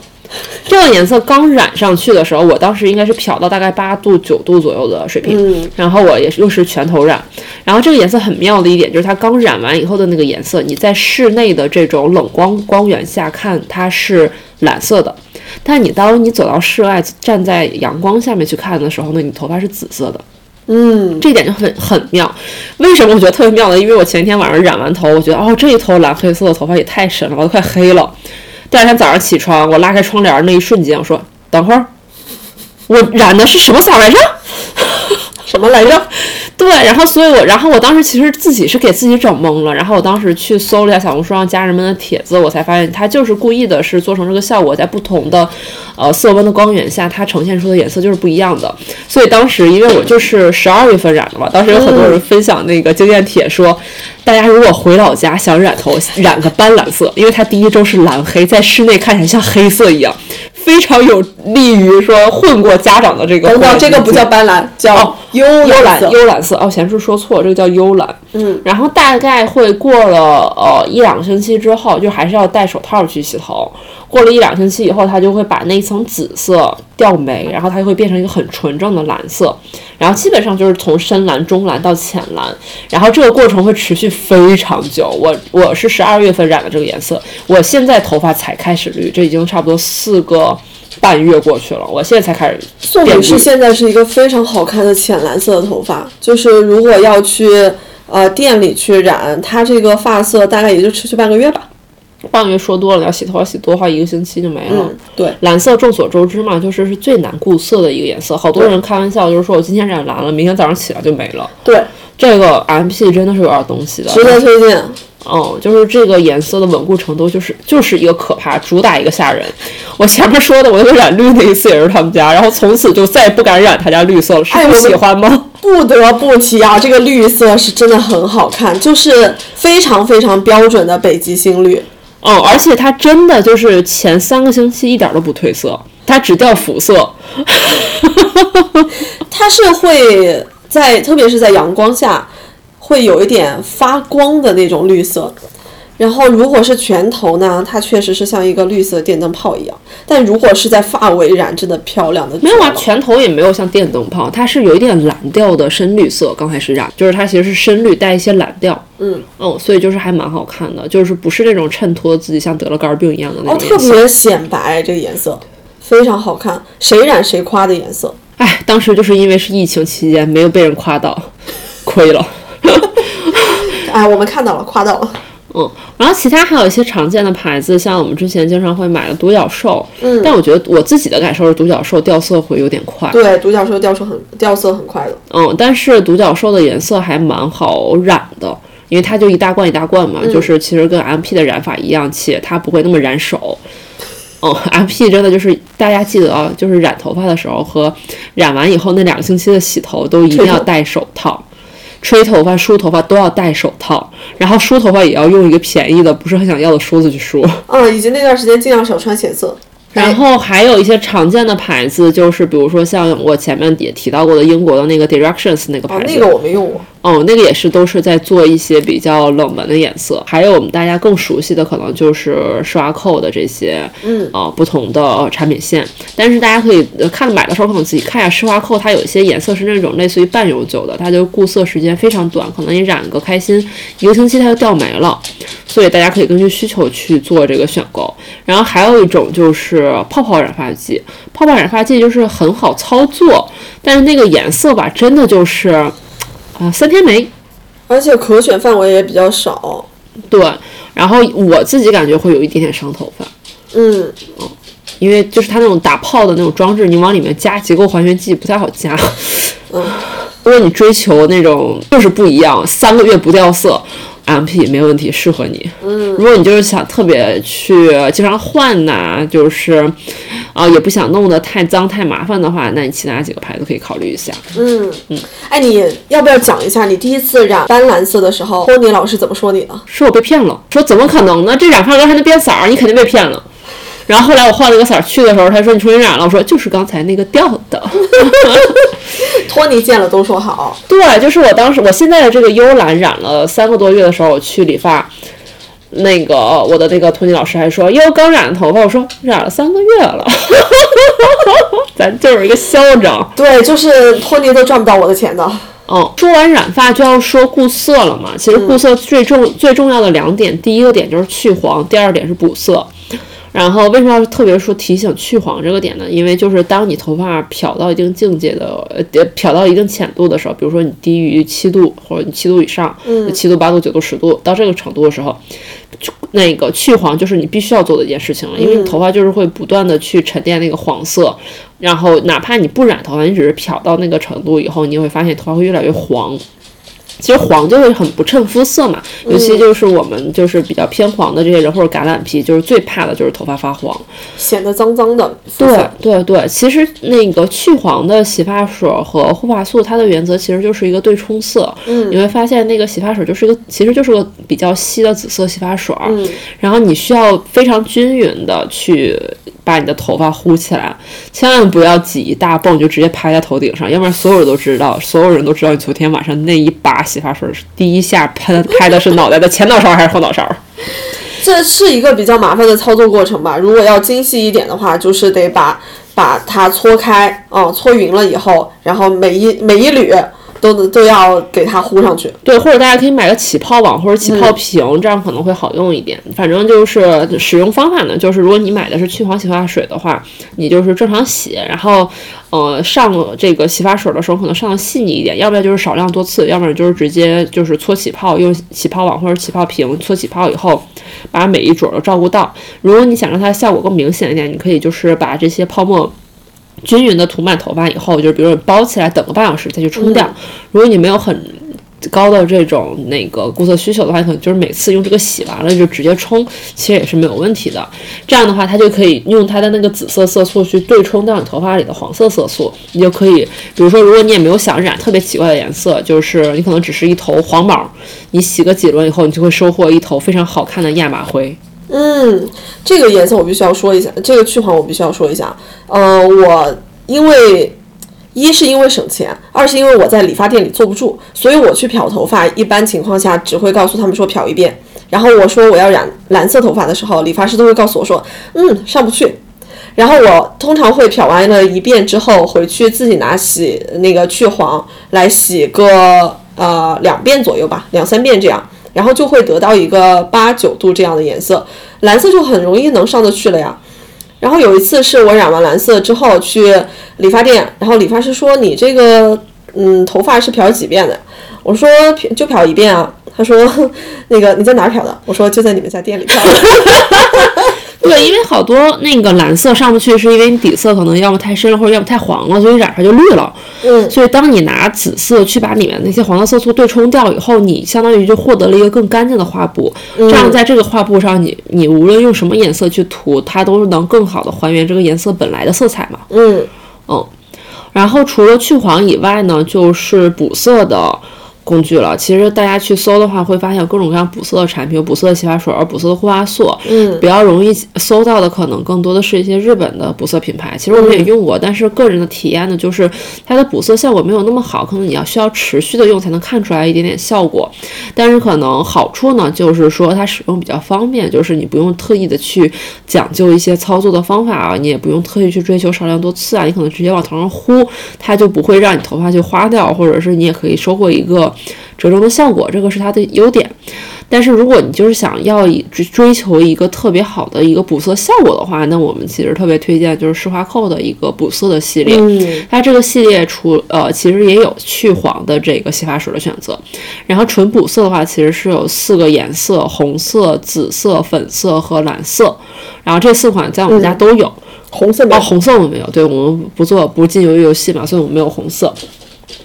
这个颜色刚染上去的时候，我当时应该是漂到大概八度九度左右的水平，嗯然后我也是又是全头染，然后这个颜色很妙的一点就是它刚染完以后的那个颜色，你在室内的这种冷光光源下看它是蓝色的，但你当你走到室外站在阳光下面去看的时候呢，你头发是紫色的。嗯，这一点就很很妙。为什么我觉得特别妙呢？因为我前一天晚上染完头，我觉得哦，这一头蓝黑色的头发也太神了吧，都快黑了。第二天早上起床，我拉开窗帘那一瞬间，我说等会儿，我染的是什么色来着？<laughs> 什么来着？对，然后所以我，然后我当时其实自己是给自己整懵了，然后我当时去搜了一下小红书上家人们的帖子，我才发现他就是故意的，是做成这个效果，在不同的呃色温的光源下，它呈现出的颜色就是不一样的。所以当时因为我就是十二月份染的嘛，当时有很多人分享那个经验帖说，大家如果回老家想染头，染个斑斓色，因为它第一周是蓝黑，在室内看起来像黑色一样。非常有利于说混过家长的这个等等。这个不叫斑斓，叫幽幽蓝色。幽蓝色哦，前述说错，这个叫幽蓝。嗯，然后大概会过了呃一两个星期之后，就还是要戴手套去洗头。过了一两星期以后，它就会把那一层紫色掉没，然后它就会变成一个很纯正的蓝色。然后基本上就是从深蓝、中蓝到浅蓝，然后这个过程会持续非常久。我我是十二月份染的这个颜色，我现在头发才开始绿，这已经差不多四个半月过去了，我现在才开始宋女士现在是一个非常好看的浅蓝色的头发，就是如果要去呃店里去染，它这个发色大概也就持续半个月吧。半个月说多了，要洗头发洗多的话，一个星期就没了。嗯，对，蓝色众所周知嘛，就是是最难固色的一个颜色。好多人开玩笑就是说我今天染蓝了，明天早上起来就没了。对，这个 M P 真的是有点东西的。值得推荐。嗯，就是这个颜色的稳固程度，就是就是一个可怕，主打一个吓人。我前面说的，我那个染绿那一次也是他们家，然后从此就再也不敢染他家绿色了。是不哎我喜欢吗？<laughs> 不得不提啊，这个绿色是真的很好看，就是非常非常标准的北极星绿。嗯，而且它真的就是前三个星期一点都不褪色，它只掉肤色。<laughs> 它是会在，特别是在阳光下，会有一点发光的那种绿色。然后如果是全头呢，它确实是像一个绿色电灯泡一样。但如果是在发尾染，真的漂亮的没有啊，全头也没有像电灯泡，它是有一点蓝调的深绿色。刚开始染，就是它其实是深绿带一些蓝调。嗯哦，所以就是还蛮好看的，就是不是那种衬托自己像得了肝病一样的那哦，特种颜色。别显白，这个颜色非常好看，谁染谁夸的颜色。哎，当时就是因为是疫情期间，没有被人夸到，亏了。<laughs> 哎，我们看到了，夸到了。嗯，然后其他还有一些常见的牌子，像我们之前经常会买的独角兽，嗯但我觉得我自己的感受是独角兽掉色会有点快，对，独角兽掉色很掉色很快的。嗯，但是独角兽的颜色还蛮好染的，因为它就一大罐一大罐嘛，就是其实跟 M P 的染法一样，且它不会那么染手。嗯，M P 真的就是大家记得啊，就是染头发的时候和染完以后那两个星期的洗头都一定要戴手套。吹头发、梳头发都要戴手套，然后梳头发也要用一个便宜的、不是很想要的梳子去梳。嗯，以及那段时间尽量少穿显色。然后还有一些常见的牌子，就是比如说像我前面也提到过的英国的那个 Directions 那个牌哦，子，那个我没用过。哦，那个也是都是在做一些比较冷门的颜色，还有我们大家更熟悉的可能就是施华蔻的这些，嗯，呃，不同的呃产品线。但是大家可以呃看买的时候可能自己看一下施华蔻，它有一些颜色是那种类似于半永久的，它就固色时间非常短，可能你染个开心一个星期它就掉没了，所以大家可以根据需求去做这个选购。然后还有一种就是泡泡染发剂，泡泡染发剂就是很好操作，但是那个颜色吧，真的就是，啊、三天没。而且可选范围也比较少。对，然后我自己感觉会有一点点伤头发，嗯，因为就是它那种打泡的那种装置，你往里面加结构还原剂不太好加。嗯，<laughs> 如果你追求那种就是不一样，三个月不掉色。M P 没问题，适合你。嗯，如果你就是想特别去经常换呐、就是，啊、也不想弄得太脏太麻烦的话，那你其他几个牌子可以考虑一下。嗯嗯，哎，你要不要讲一下你第一次染斑斓色的时候，托尼老师怎么说你的？说我被骗了，说怎么可能呢？这染发膏还能变色儿，你肯定被骗了。然后后来我换了个色儿去的时候，他说你重新染了，我说就是刚才那个掉的。<laughs> 托尼见了都说好。对，就是我当时我现在的这个幽蓝染了三个多月的时候，我去理发，那个我的那个托尼老师还说哟刚染的头发，我说染了三个月了，<laughs> 咱就是一个嚣张。对，就是托尼都赚不到我的钱的。嗯，说完染发就要说固色了嘛。其实固色最重、最重要的两点，第一个点就是去黄，第二点是补色。然后为什么要特别说提醒去黄这个点呢？因为就是当你头发漂到一定境界的，呃，漂到一定浅度的时候，比如说你低于七度或者你七度以上，嗯七度、八度、九度、十度到这个程度的时候，就那个去黄就是你必须要做的一件事情了，因为你头发就是会不断的去沉淀那个黄色，然后哪怕你不染头发，你只是漂到那个程度以后，你会发现头发会越来越黄。其实黄就会很不衬肤色嘛，尤其就是我们就是比较偏黄的这些人或者橄榄皮，就是最怕的就是头发发黄。显得脏脏的。对对对，其实那个去黄的洗发水和护发素，它的原则其实就是一个对冲色。嗯你会发现那个洗发水就是一个，其实就是个比较稀的紫色洗发水。嗯然后你需要非常均匀的去把你的头发糊起来，千万不要挤一大泵就直接拍在头顶上，要不然所有人都知道，所有人都知道你昨天晚上那一把洗发水是第一下喷拍的是脑袋的前脑勺还是后脑勺。这是一个比较麻烦的操作过程吧。如果要精细一点的话，就是得把把它搓开，嗯，搓匀了以后，然后每一每一缕都都要给它糊上去。对，或者大家可以买个起泡网或者起泡瓶，这样可能会好用一点。反正就是使用方法呢，就是如果你买的是去黄洗发水的话，你就是正常洗，然后呃上这个洗发水的时候可能上的细腻一点，要不然就是少量多次，要不然就是直接就是搓起泡，用起泡网或者起泡瓶搓起泡以后，把每一撮都照顾到。如果你想让它效果更明显一点，你可以就是把这些泡沫。均匀的涂满头发以后，就是比如说包起来，等个半小时再去冲掉。如果你没有很高的这种那个固色需求的话，可能就是每次用这个洗完了就直接冲，其实也是没有问题的。这样的话，它就可以用它的那个紫色色素去对冲掉你头发里的黄色色素，你就可以，比如说，如果你也没有想染特别奇怪的颜色，就是你可能只是一头黄毛，你洗个几轮以后，你就会收获一头非常好看的亚麻灰。嗯，这个颜色我必须要说一下，这个去黄我必须要说一下。呃，我因为一是因为省钱，二是因为我在理发店里坐不住，所以我去漂头发，一般情况下只会告诉他们说漂一遍，然后我说我要染蓝色头发的时候，理发师都会告诉我说，嗯，上不去。然后我通常会漂完了一遍之后，回去自己拿洗那个去黄来洗个呃两遍左右吧，两三遍这样，然后就会得到一个八九度这样的颜色，蓝色就很容易能上得去了呀。然后有一次是我染完蓝色之后去理发店，然后理发师说你这个嗯头发是漂几遍的？我说漂就漂一遍啊。他说 <laughs> 那个你在哪儿漂的？我说就在你们家店里漂的。<laughs> 对，因为好多那个蓝色上不去，是因为你底色可能要么太深了，或者要么太黄了，所以染出来就绿了。嗯，所以当你拿紫色去把里面那些黄色色素对冲掉以后，你相当于就获得了一个更干净的画布。这样在这个画布上，你你无论用什么颜色去涂，它都是能更好的还原这个颜色本来的色彩嘛。嗯嗯，然后除了去黄以外呢，就是补色的。工具了，其实大家去搜的话，会发现有各种各样补色的产品，有补色的洗发水，补色的护发素。嗯，比较容易搜到的可能更多的是一些日本的补色品牌。其实我们也用过，但是个人的体验呢，就是它的补色效果没有那么好，可能你要需要持续的用才能看出来一点点效果。但是可能好处呢，就是说它使用比较方便，就是你不用特意的去讲究一些操作的方法啊，你也不用特意去追求少量多次啊，你可能直接往头上呼，它就不会让你头发去花掉，或者是你也可以收获一个。折中的效果，这个是它的优点。但是如果你就是想要以追追求一个特别好的一个补色效果的话，那我们其实特别推荐就是施华蔻的一个补色的系列。嗯，它这个系列除呃其实也有去黄的这个洗发水的选择。然后纯补色的话，其实是有四个颜色：红色、紫色、粉色和蓝色。然后这四款在我们家都有。红色没哦，红色我们没有，对我们不做不进游游戏嘛，所以我们没有红色。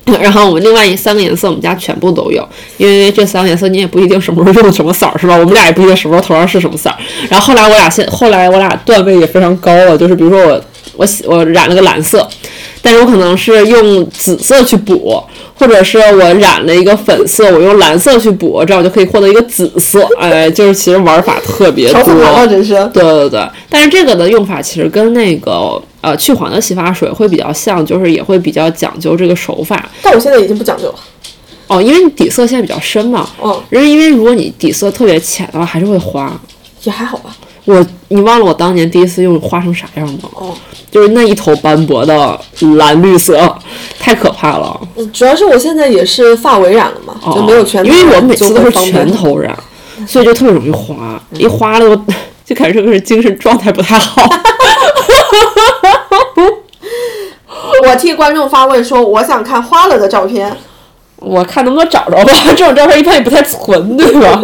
<laughs> 然后我们另外三个颜色，我们家全部都有，因为这三个颜色你也不一定什么时候用什么色儿，是吧？我们俩也不一定什么时候头上是什么色儿。然后后来我俩现，后来我俩段位也非常高了，就是比如说我我我染了个蓝色，但是我可能是用紫色去补，或者是我染了一个粉色，我用蓝色去补，这样我就可以获得一个紫色。哎，就是其实玩法特别多，真是。对对对，但是这个的用法其实跟那个。呃，去黄的洗发水会比较像，就是也会比较讲究这个手法。但我现在已经不讲究了。哦，因为你底色现在比较深嘛。嗯。因为因为如果你底色特别浅的话，还是会花。也还好吧。我，你忘了我当年第一次用花成啥样吗？哦。就是那一头斑驳的蓝绿色，太可怕了。主要是我现在也是发尾染了嘛，就没有全。因为我每次都是全头染，所以就特别容易花。一花了，就 <laughs> 就感觉是精神状态不太好。我替观众发问说：“我想看花了的照片，我看能不能找着吧。这种照片一般也不太存，对吧？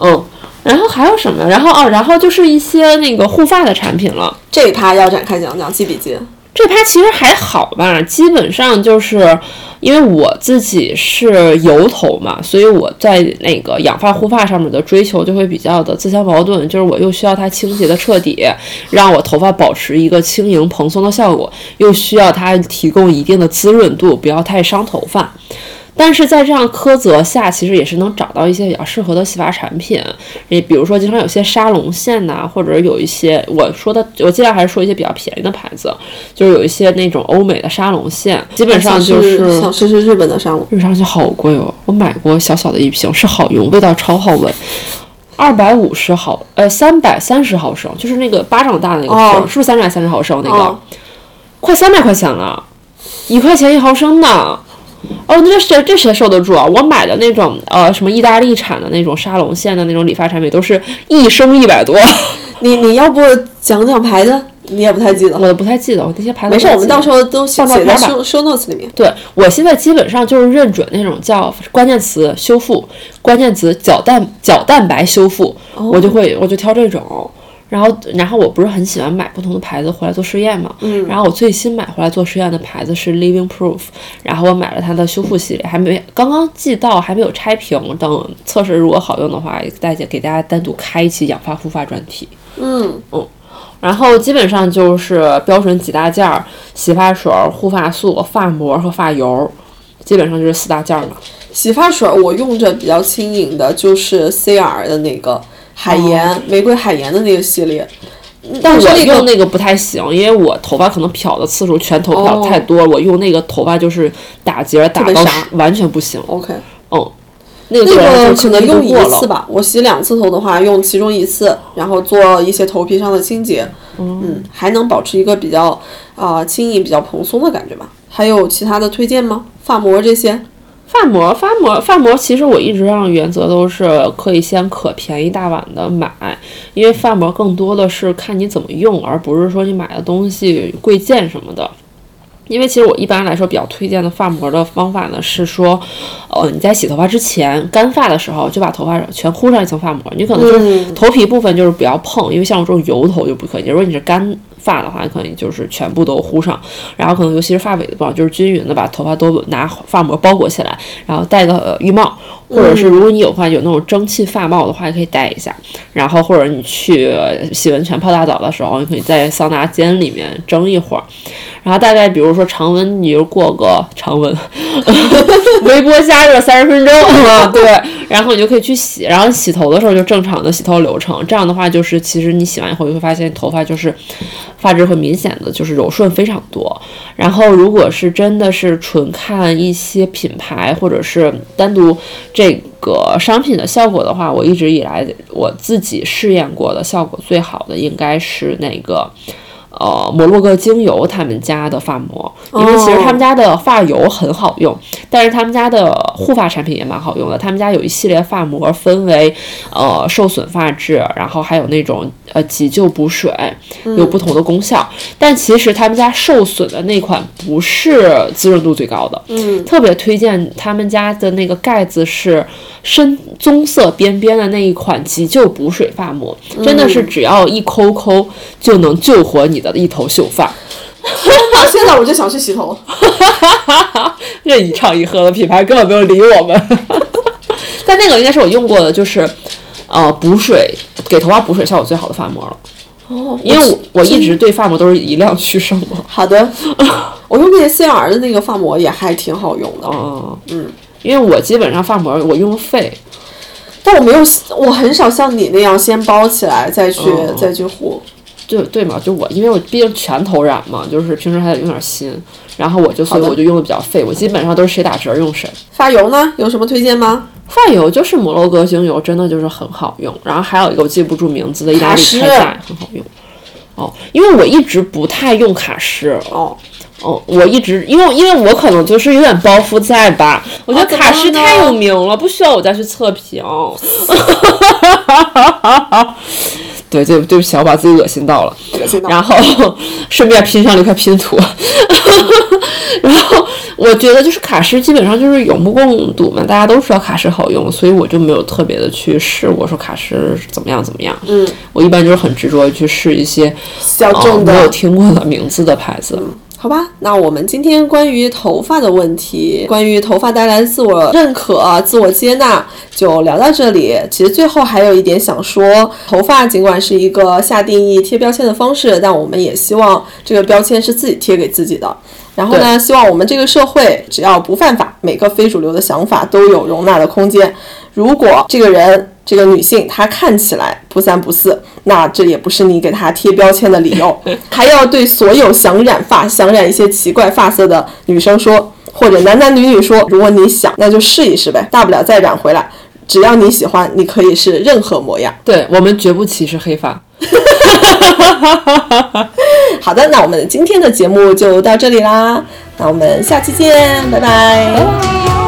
嗯，然后还有什么？然后哦，然后就是一些那个护发的产品了。这一趴要展开讲讲，记笔记。这趴其实还好吧，基本上就是。因为我自己是油头嘛，所以我在那个养发护发上面的追求就会比较的自相矛盾，就是我又需要它清洁的彻底，让我头发保持一个轻盈蓬松的效果，又需要它提供一定的滋润度，不要太伤头发。但是在这样苛责下，其实也是能找到一些比较适合的洗发产品。也比如说，经常有些沙龙线呐，或者有一些我说的，我尽量还是说一些比较便宜的牌子，就是有一些那种欧美的沙龙线，基本上就是想试试日本的沙龙，日本沙龙线好贵哦。我买过小小的一瓶，是好用，味道超好闻，二百五十毫呃三百三十毫升，就是那个巴掌大的那个瓶，是不是三百三十毫升那个？快三百块钱了，一块钱一毫升呢。哦，那谁这谁受得住啊？我买的那种呃什么意大利产的那种沙龙线的那种理发产品，都是一升一百多。<laughs> 你你要不讲讲牌子？你也不太记得，我都不太记得，我那些牌子。没事，我们到时候都写在收收 notes 里面。对我现在基本上就是认准那种叫关键词修复，关键词角蛋角蛋白修复，我就会我就挑这种。然后，然后我不是很喜欢买不同的牌子回来做实验嘛。嗯。然后我最新买回来做实验的牌子是 Living Proof，然后我买了它的修复系列，还没刚刚寄到，还没有拆瓶。等测试如果好用的话，大家给大家单独开一期养发护发专题。嗯嗯。然后基本上就是标准几大件儿：洗发水、护发素、发膜和发油，基本上就是四大件儿嘛。洗发水我用着比较轻盈的，就是 CR 的那个。海盐玫瑰海盐的那个系列，但是我用那个不太行，因为我头发可能漂的次数全头漂太多了，我用那个头发就是打结打到完全不行。OK，嗯，那个可能用一次吧，我洗两次头的话，用其中一次，然后做一些头皮上的清洁，嗯，还能保持一个比较啊、轻盈、比较蓬松的感觉吧。还有其他的推荐吗？发膜这些？发膜，发膜，发膜，其实我一直让原则都是可以先可便宜大碗的买，因为发膜更多的是看你怎么用，而不是说你买的东西贵贱什么的。因为其实我一般来说比较推荐的发膜的方法呢，是说，呃，你在洗头发之前，干发的时候就把头发全糊上一层发膜。你可能就是头皮部分就是不要碰，因为像我这种油头就不可以。如果你是干发的话，可能就是全部都敷上，然后可能尤其是发尾的地方，就是均匀的把头发都拿发膜包裹起来，然后戴个浴帽，或者是如果你有话有那种蒸汽发帽的话，也可以戴一下。然后或者你去洗温泉泡大澡的时候，你可以在桑拿间里面蒸一会儿。然后大概比如说常温，你就过个常温，<laughs> 微波加热三十分钟，啊，对，然后你就可以去洗。然后洗头的时候就正常的洗头流程，这样的话就是其实你洗完以后，你会发现头发就是发质会明显的就是柔顺非常多。然后如果是真的是纯看一些品牌或者是单独这个商品的效果的话，我一直以来我自己试验过的效果最好的应该是那个。呃，摩洛哥精油他们家的发膜，因为其实他们家的发油很好用，但是他们家的护发产品也蛮好用的。他们家有一系列发膜，分为呃受损发质，然后还有那种呃急救补水，有不同的功效。但其实他们家受损的那款不是滋润度最高的，嗯，特别推荐他们家的那个盖子是深棕色边边的那一款急救补水发膜，真的是只要一抠抠就能救活你的一头秀发。那 <laughs> 现在我就想去洗头。<laughs> 这一唱一和的品牌根本没有理我们。<laughs> 但那个应该是我用过的，就是呃补水给头发补水效果最好的发膜了。哦，因为我我一直对发膜都是以量取胜嘛。好的，<laughs> 我用那个 CR 的那个发膜也还挺好用的，嗯嗯，因为我基本上发膜我用废，但我没有，我很少像你那样先包起来再去、哦再去护。对对嘛，就我因为我毕竟全头染嘛，就是平时还得用点心，然后我就所以我就用的比较废，我基本上都是谁打折用谁。发油呢，有什么推荐吗？发油就是摩洛哥精油，真的就是很好用。然后还有一个我记不住名字的意大利卡诗开赛很好用。哦，因为我一直不太用卡诗，哦，哦，我一直因为因为我可能就是有点包袱在吧，我觉得卡诗太有名了，不需要我再去测评。<laughs> 对对对不起，我把自己恶心到了。恶心到然后顺便拼上了一块拼图，<laughs> 然后我觉得就是卡诗基本上就是有目共睹嘛，大家都知道卡诗好用，所以我就没有特别的去试我说卡诗怎么样怎么样。嗯，我一般就是很执着地去试一些呃小众的。没有听过的名字的牌子。好吧，那我们今天关于头发的问题，关于头发带来的自我认可、自我接纳，就聊到这里。其实最后还有一点想说，头发尽管是一个下定义、贴标签的方式，但我们也希望这个标签是自己贴给自己的。然后呢，希望我们这个社会只要不犯法，每个非主流的想法都有容纳的空间。如果这个人，这个女性她看起来不三不四，那这也不是你给她贴标签的理由。<laughs> 还要对所有想染发、想染一些奇怪发色的女生说，或者男男女女说，如果你想，那就试一试呗，大不了再染回来。只要你喜欢，你可以是任何模样。对我们绝不歧视黑发。<laughs> 好的，那我们今天的节目就到这里啦，那我们下期见，拜拜。拜拜。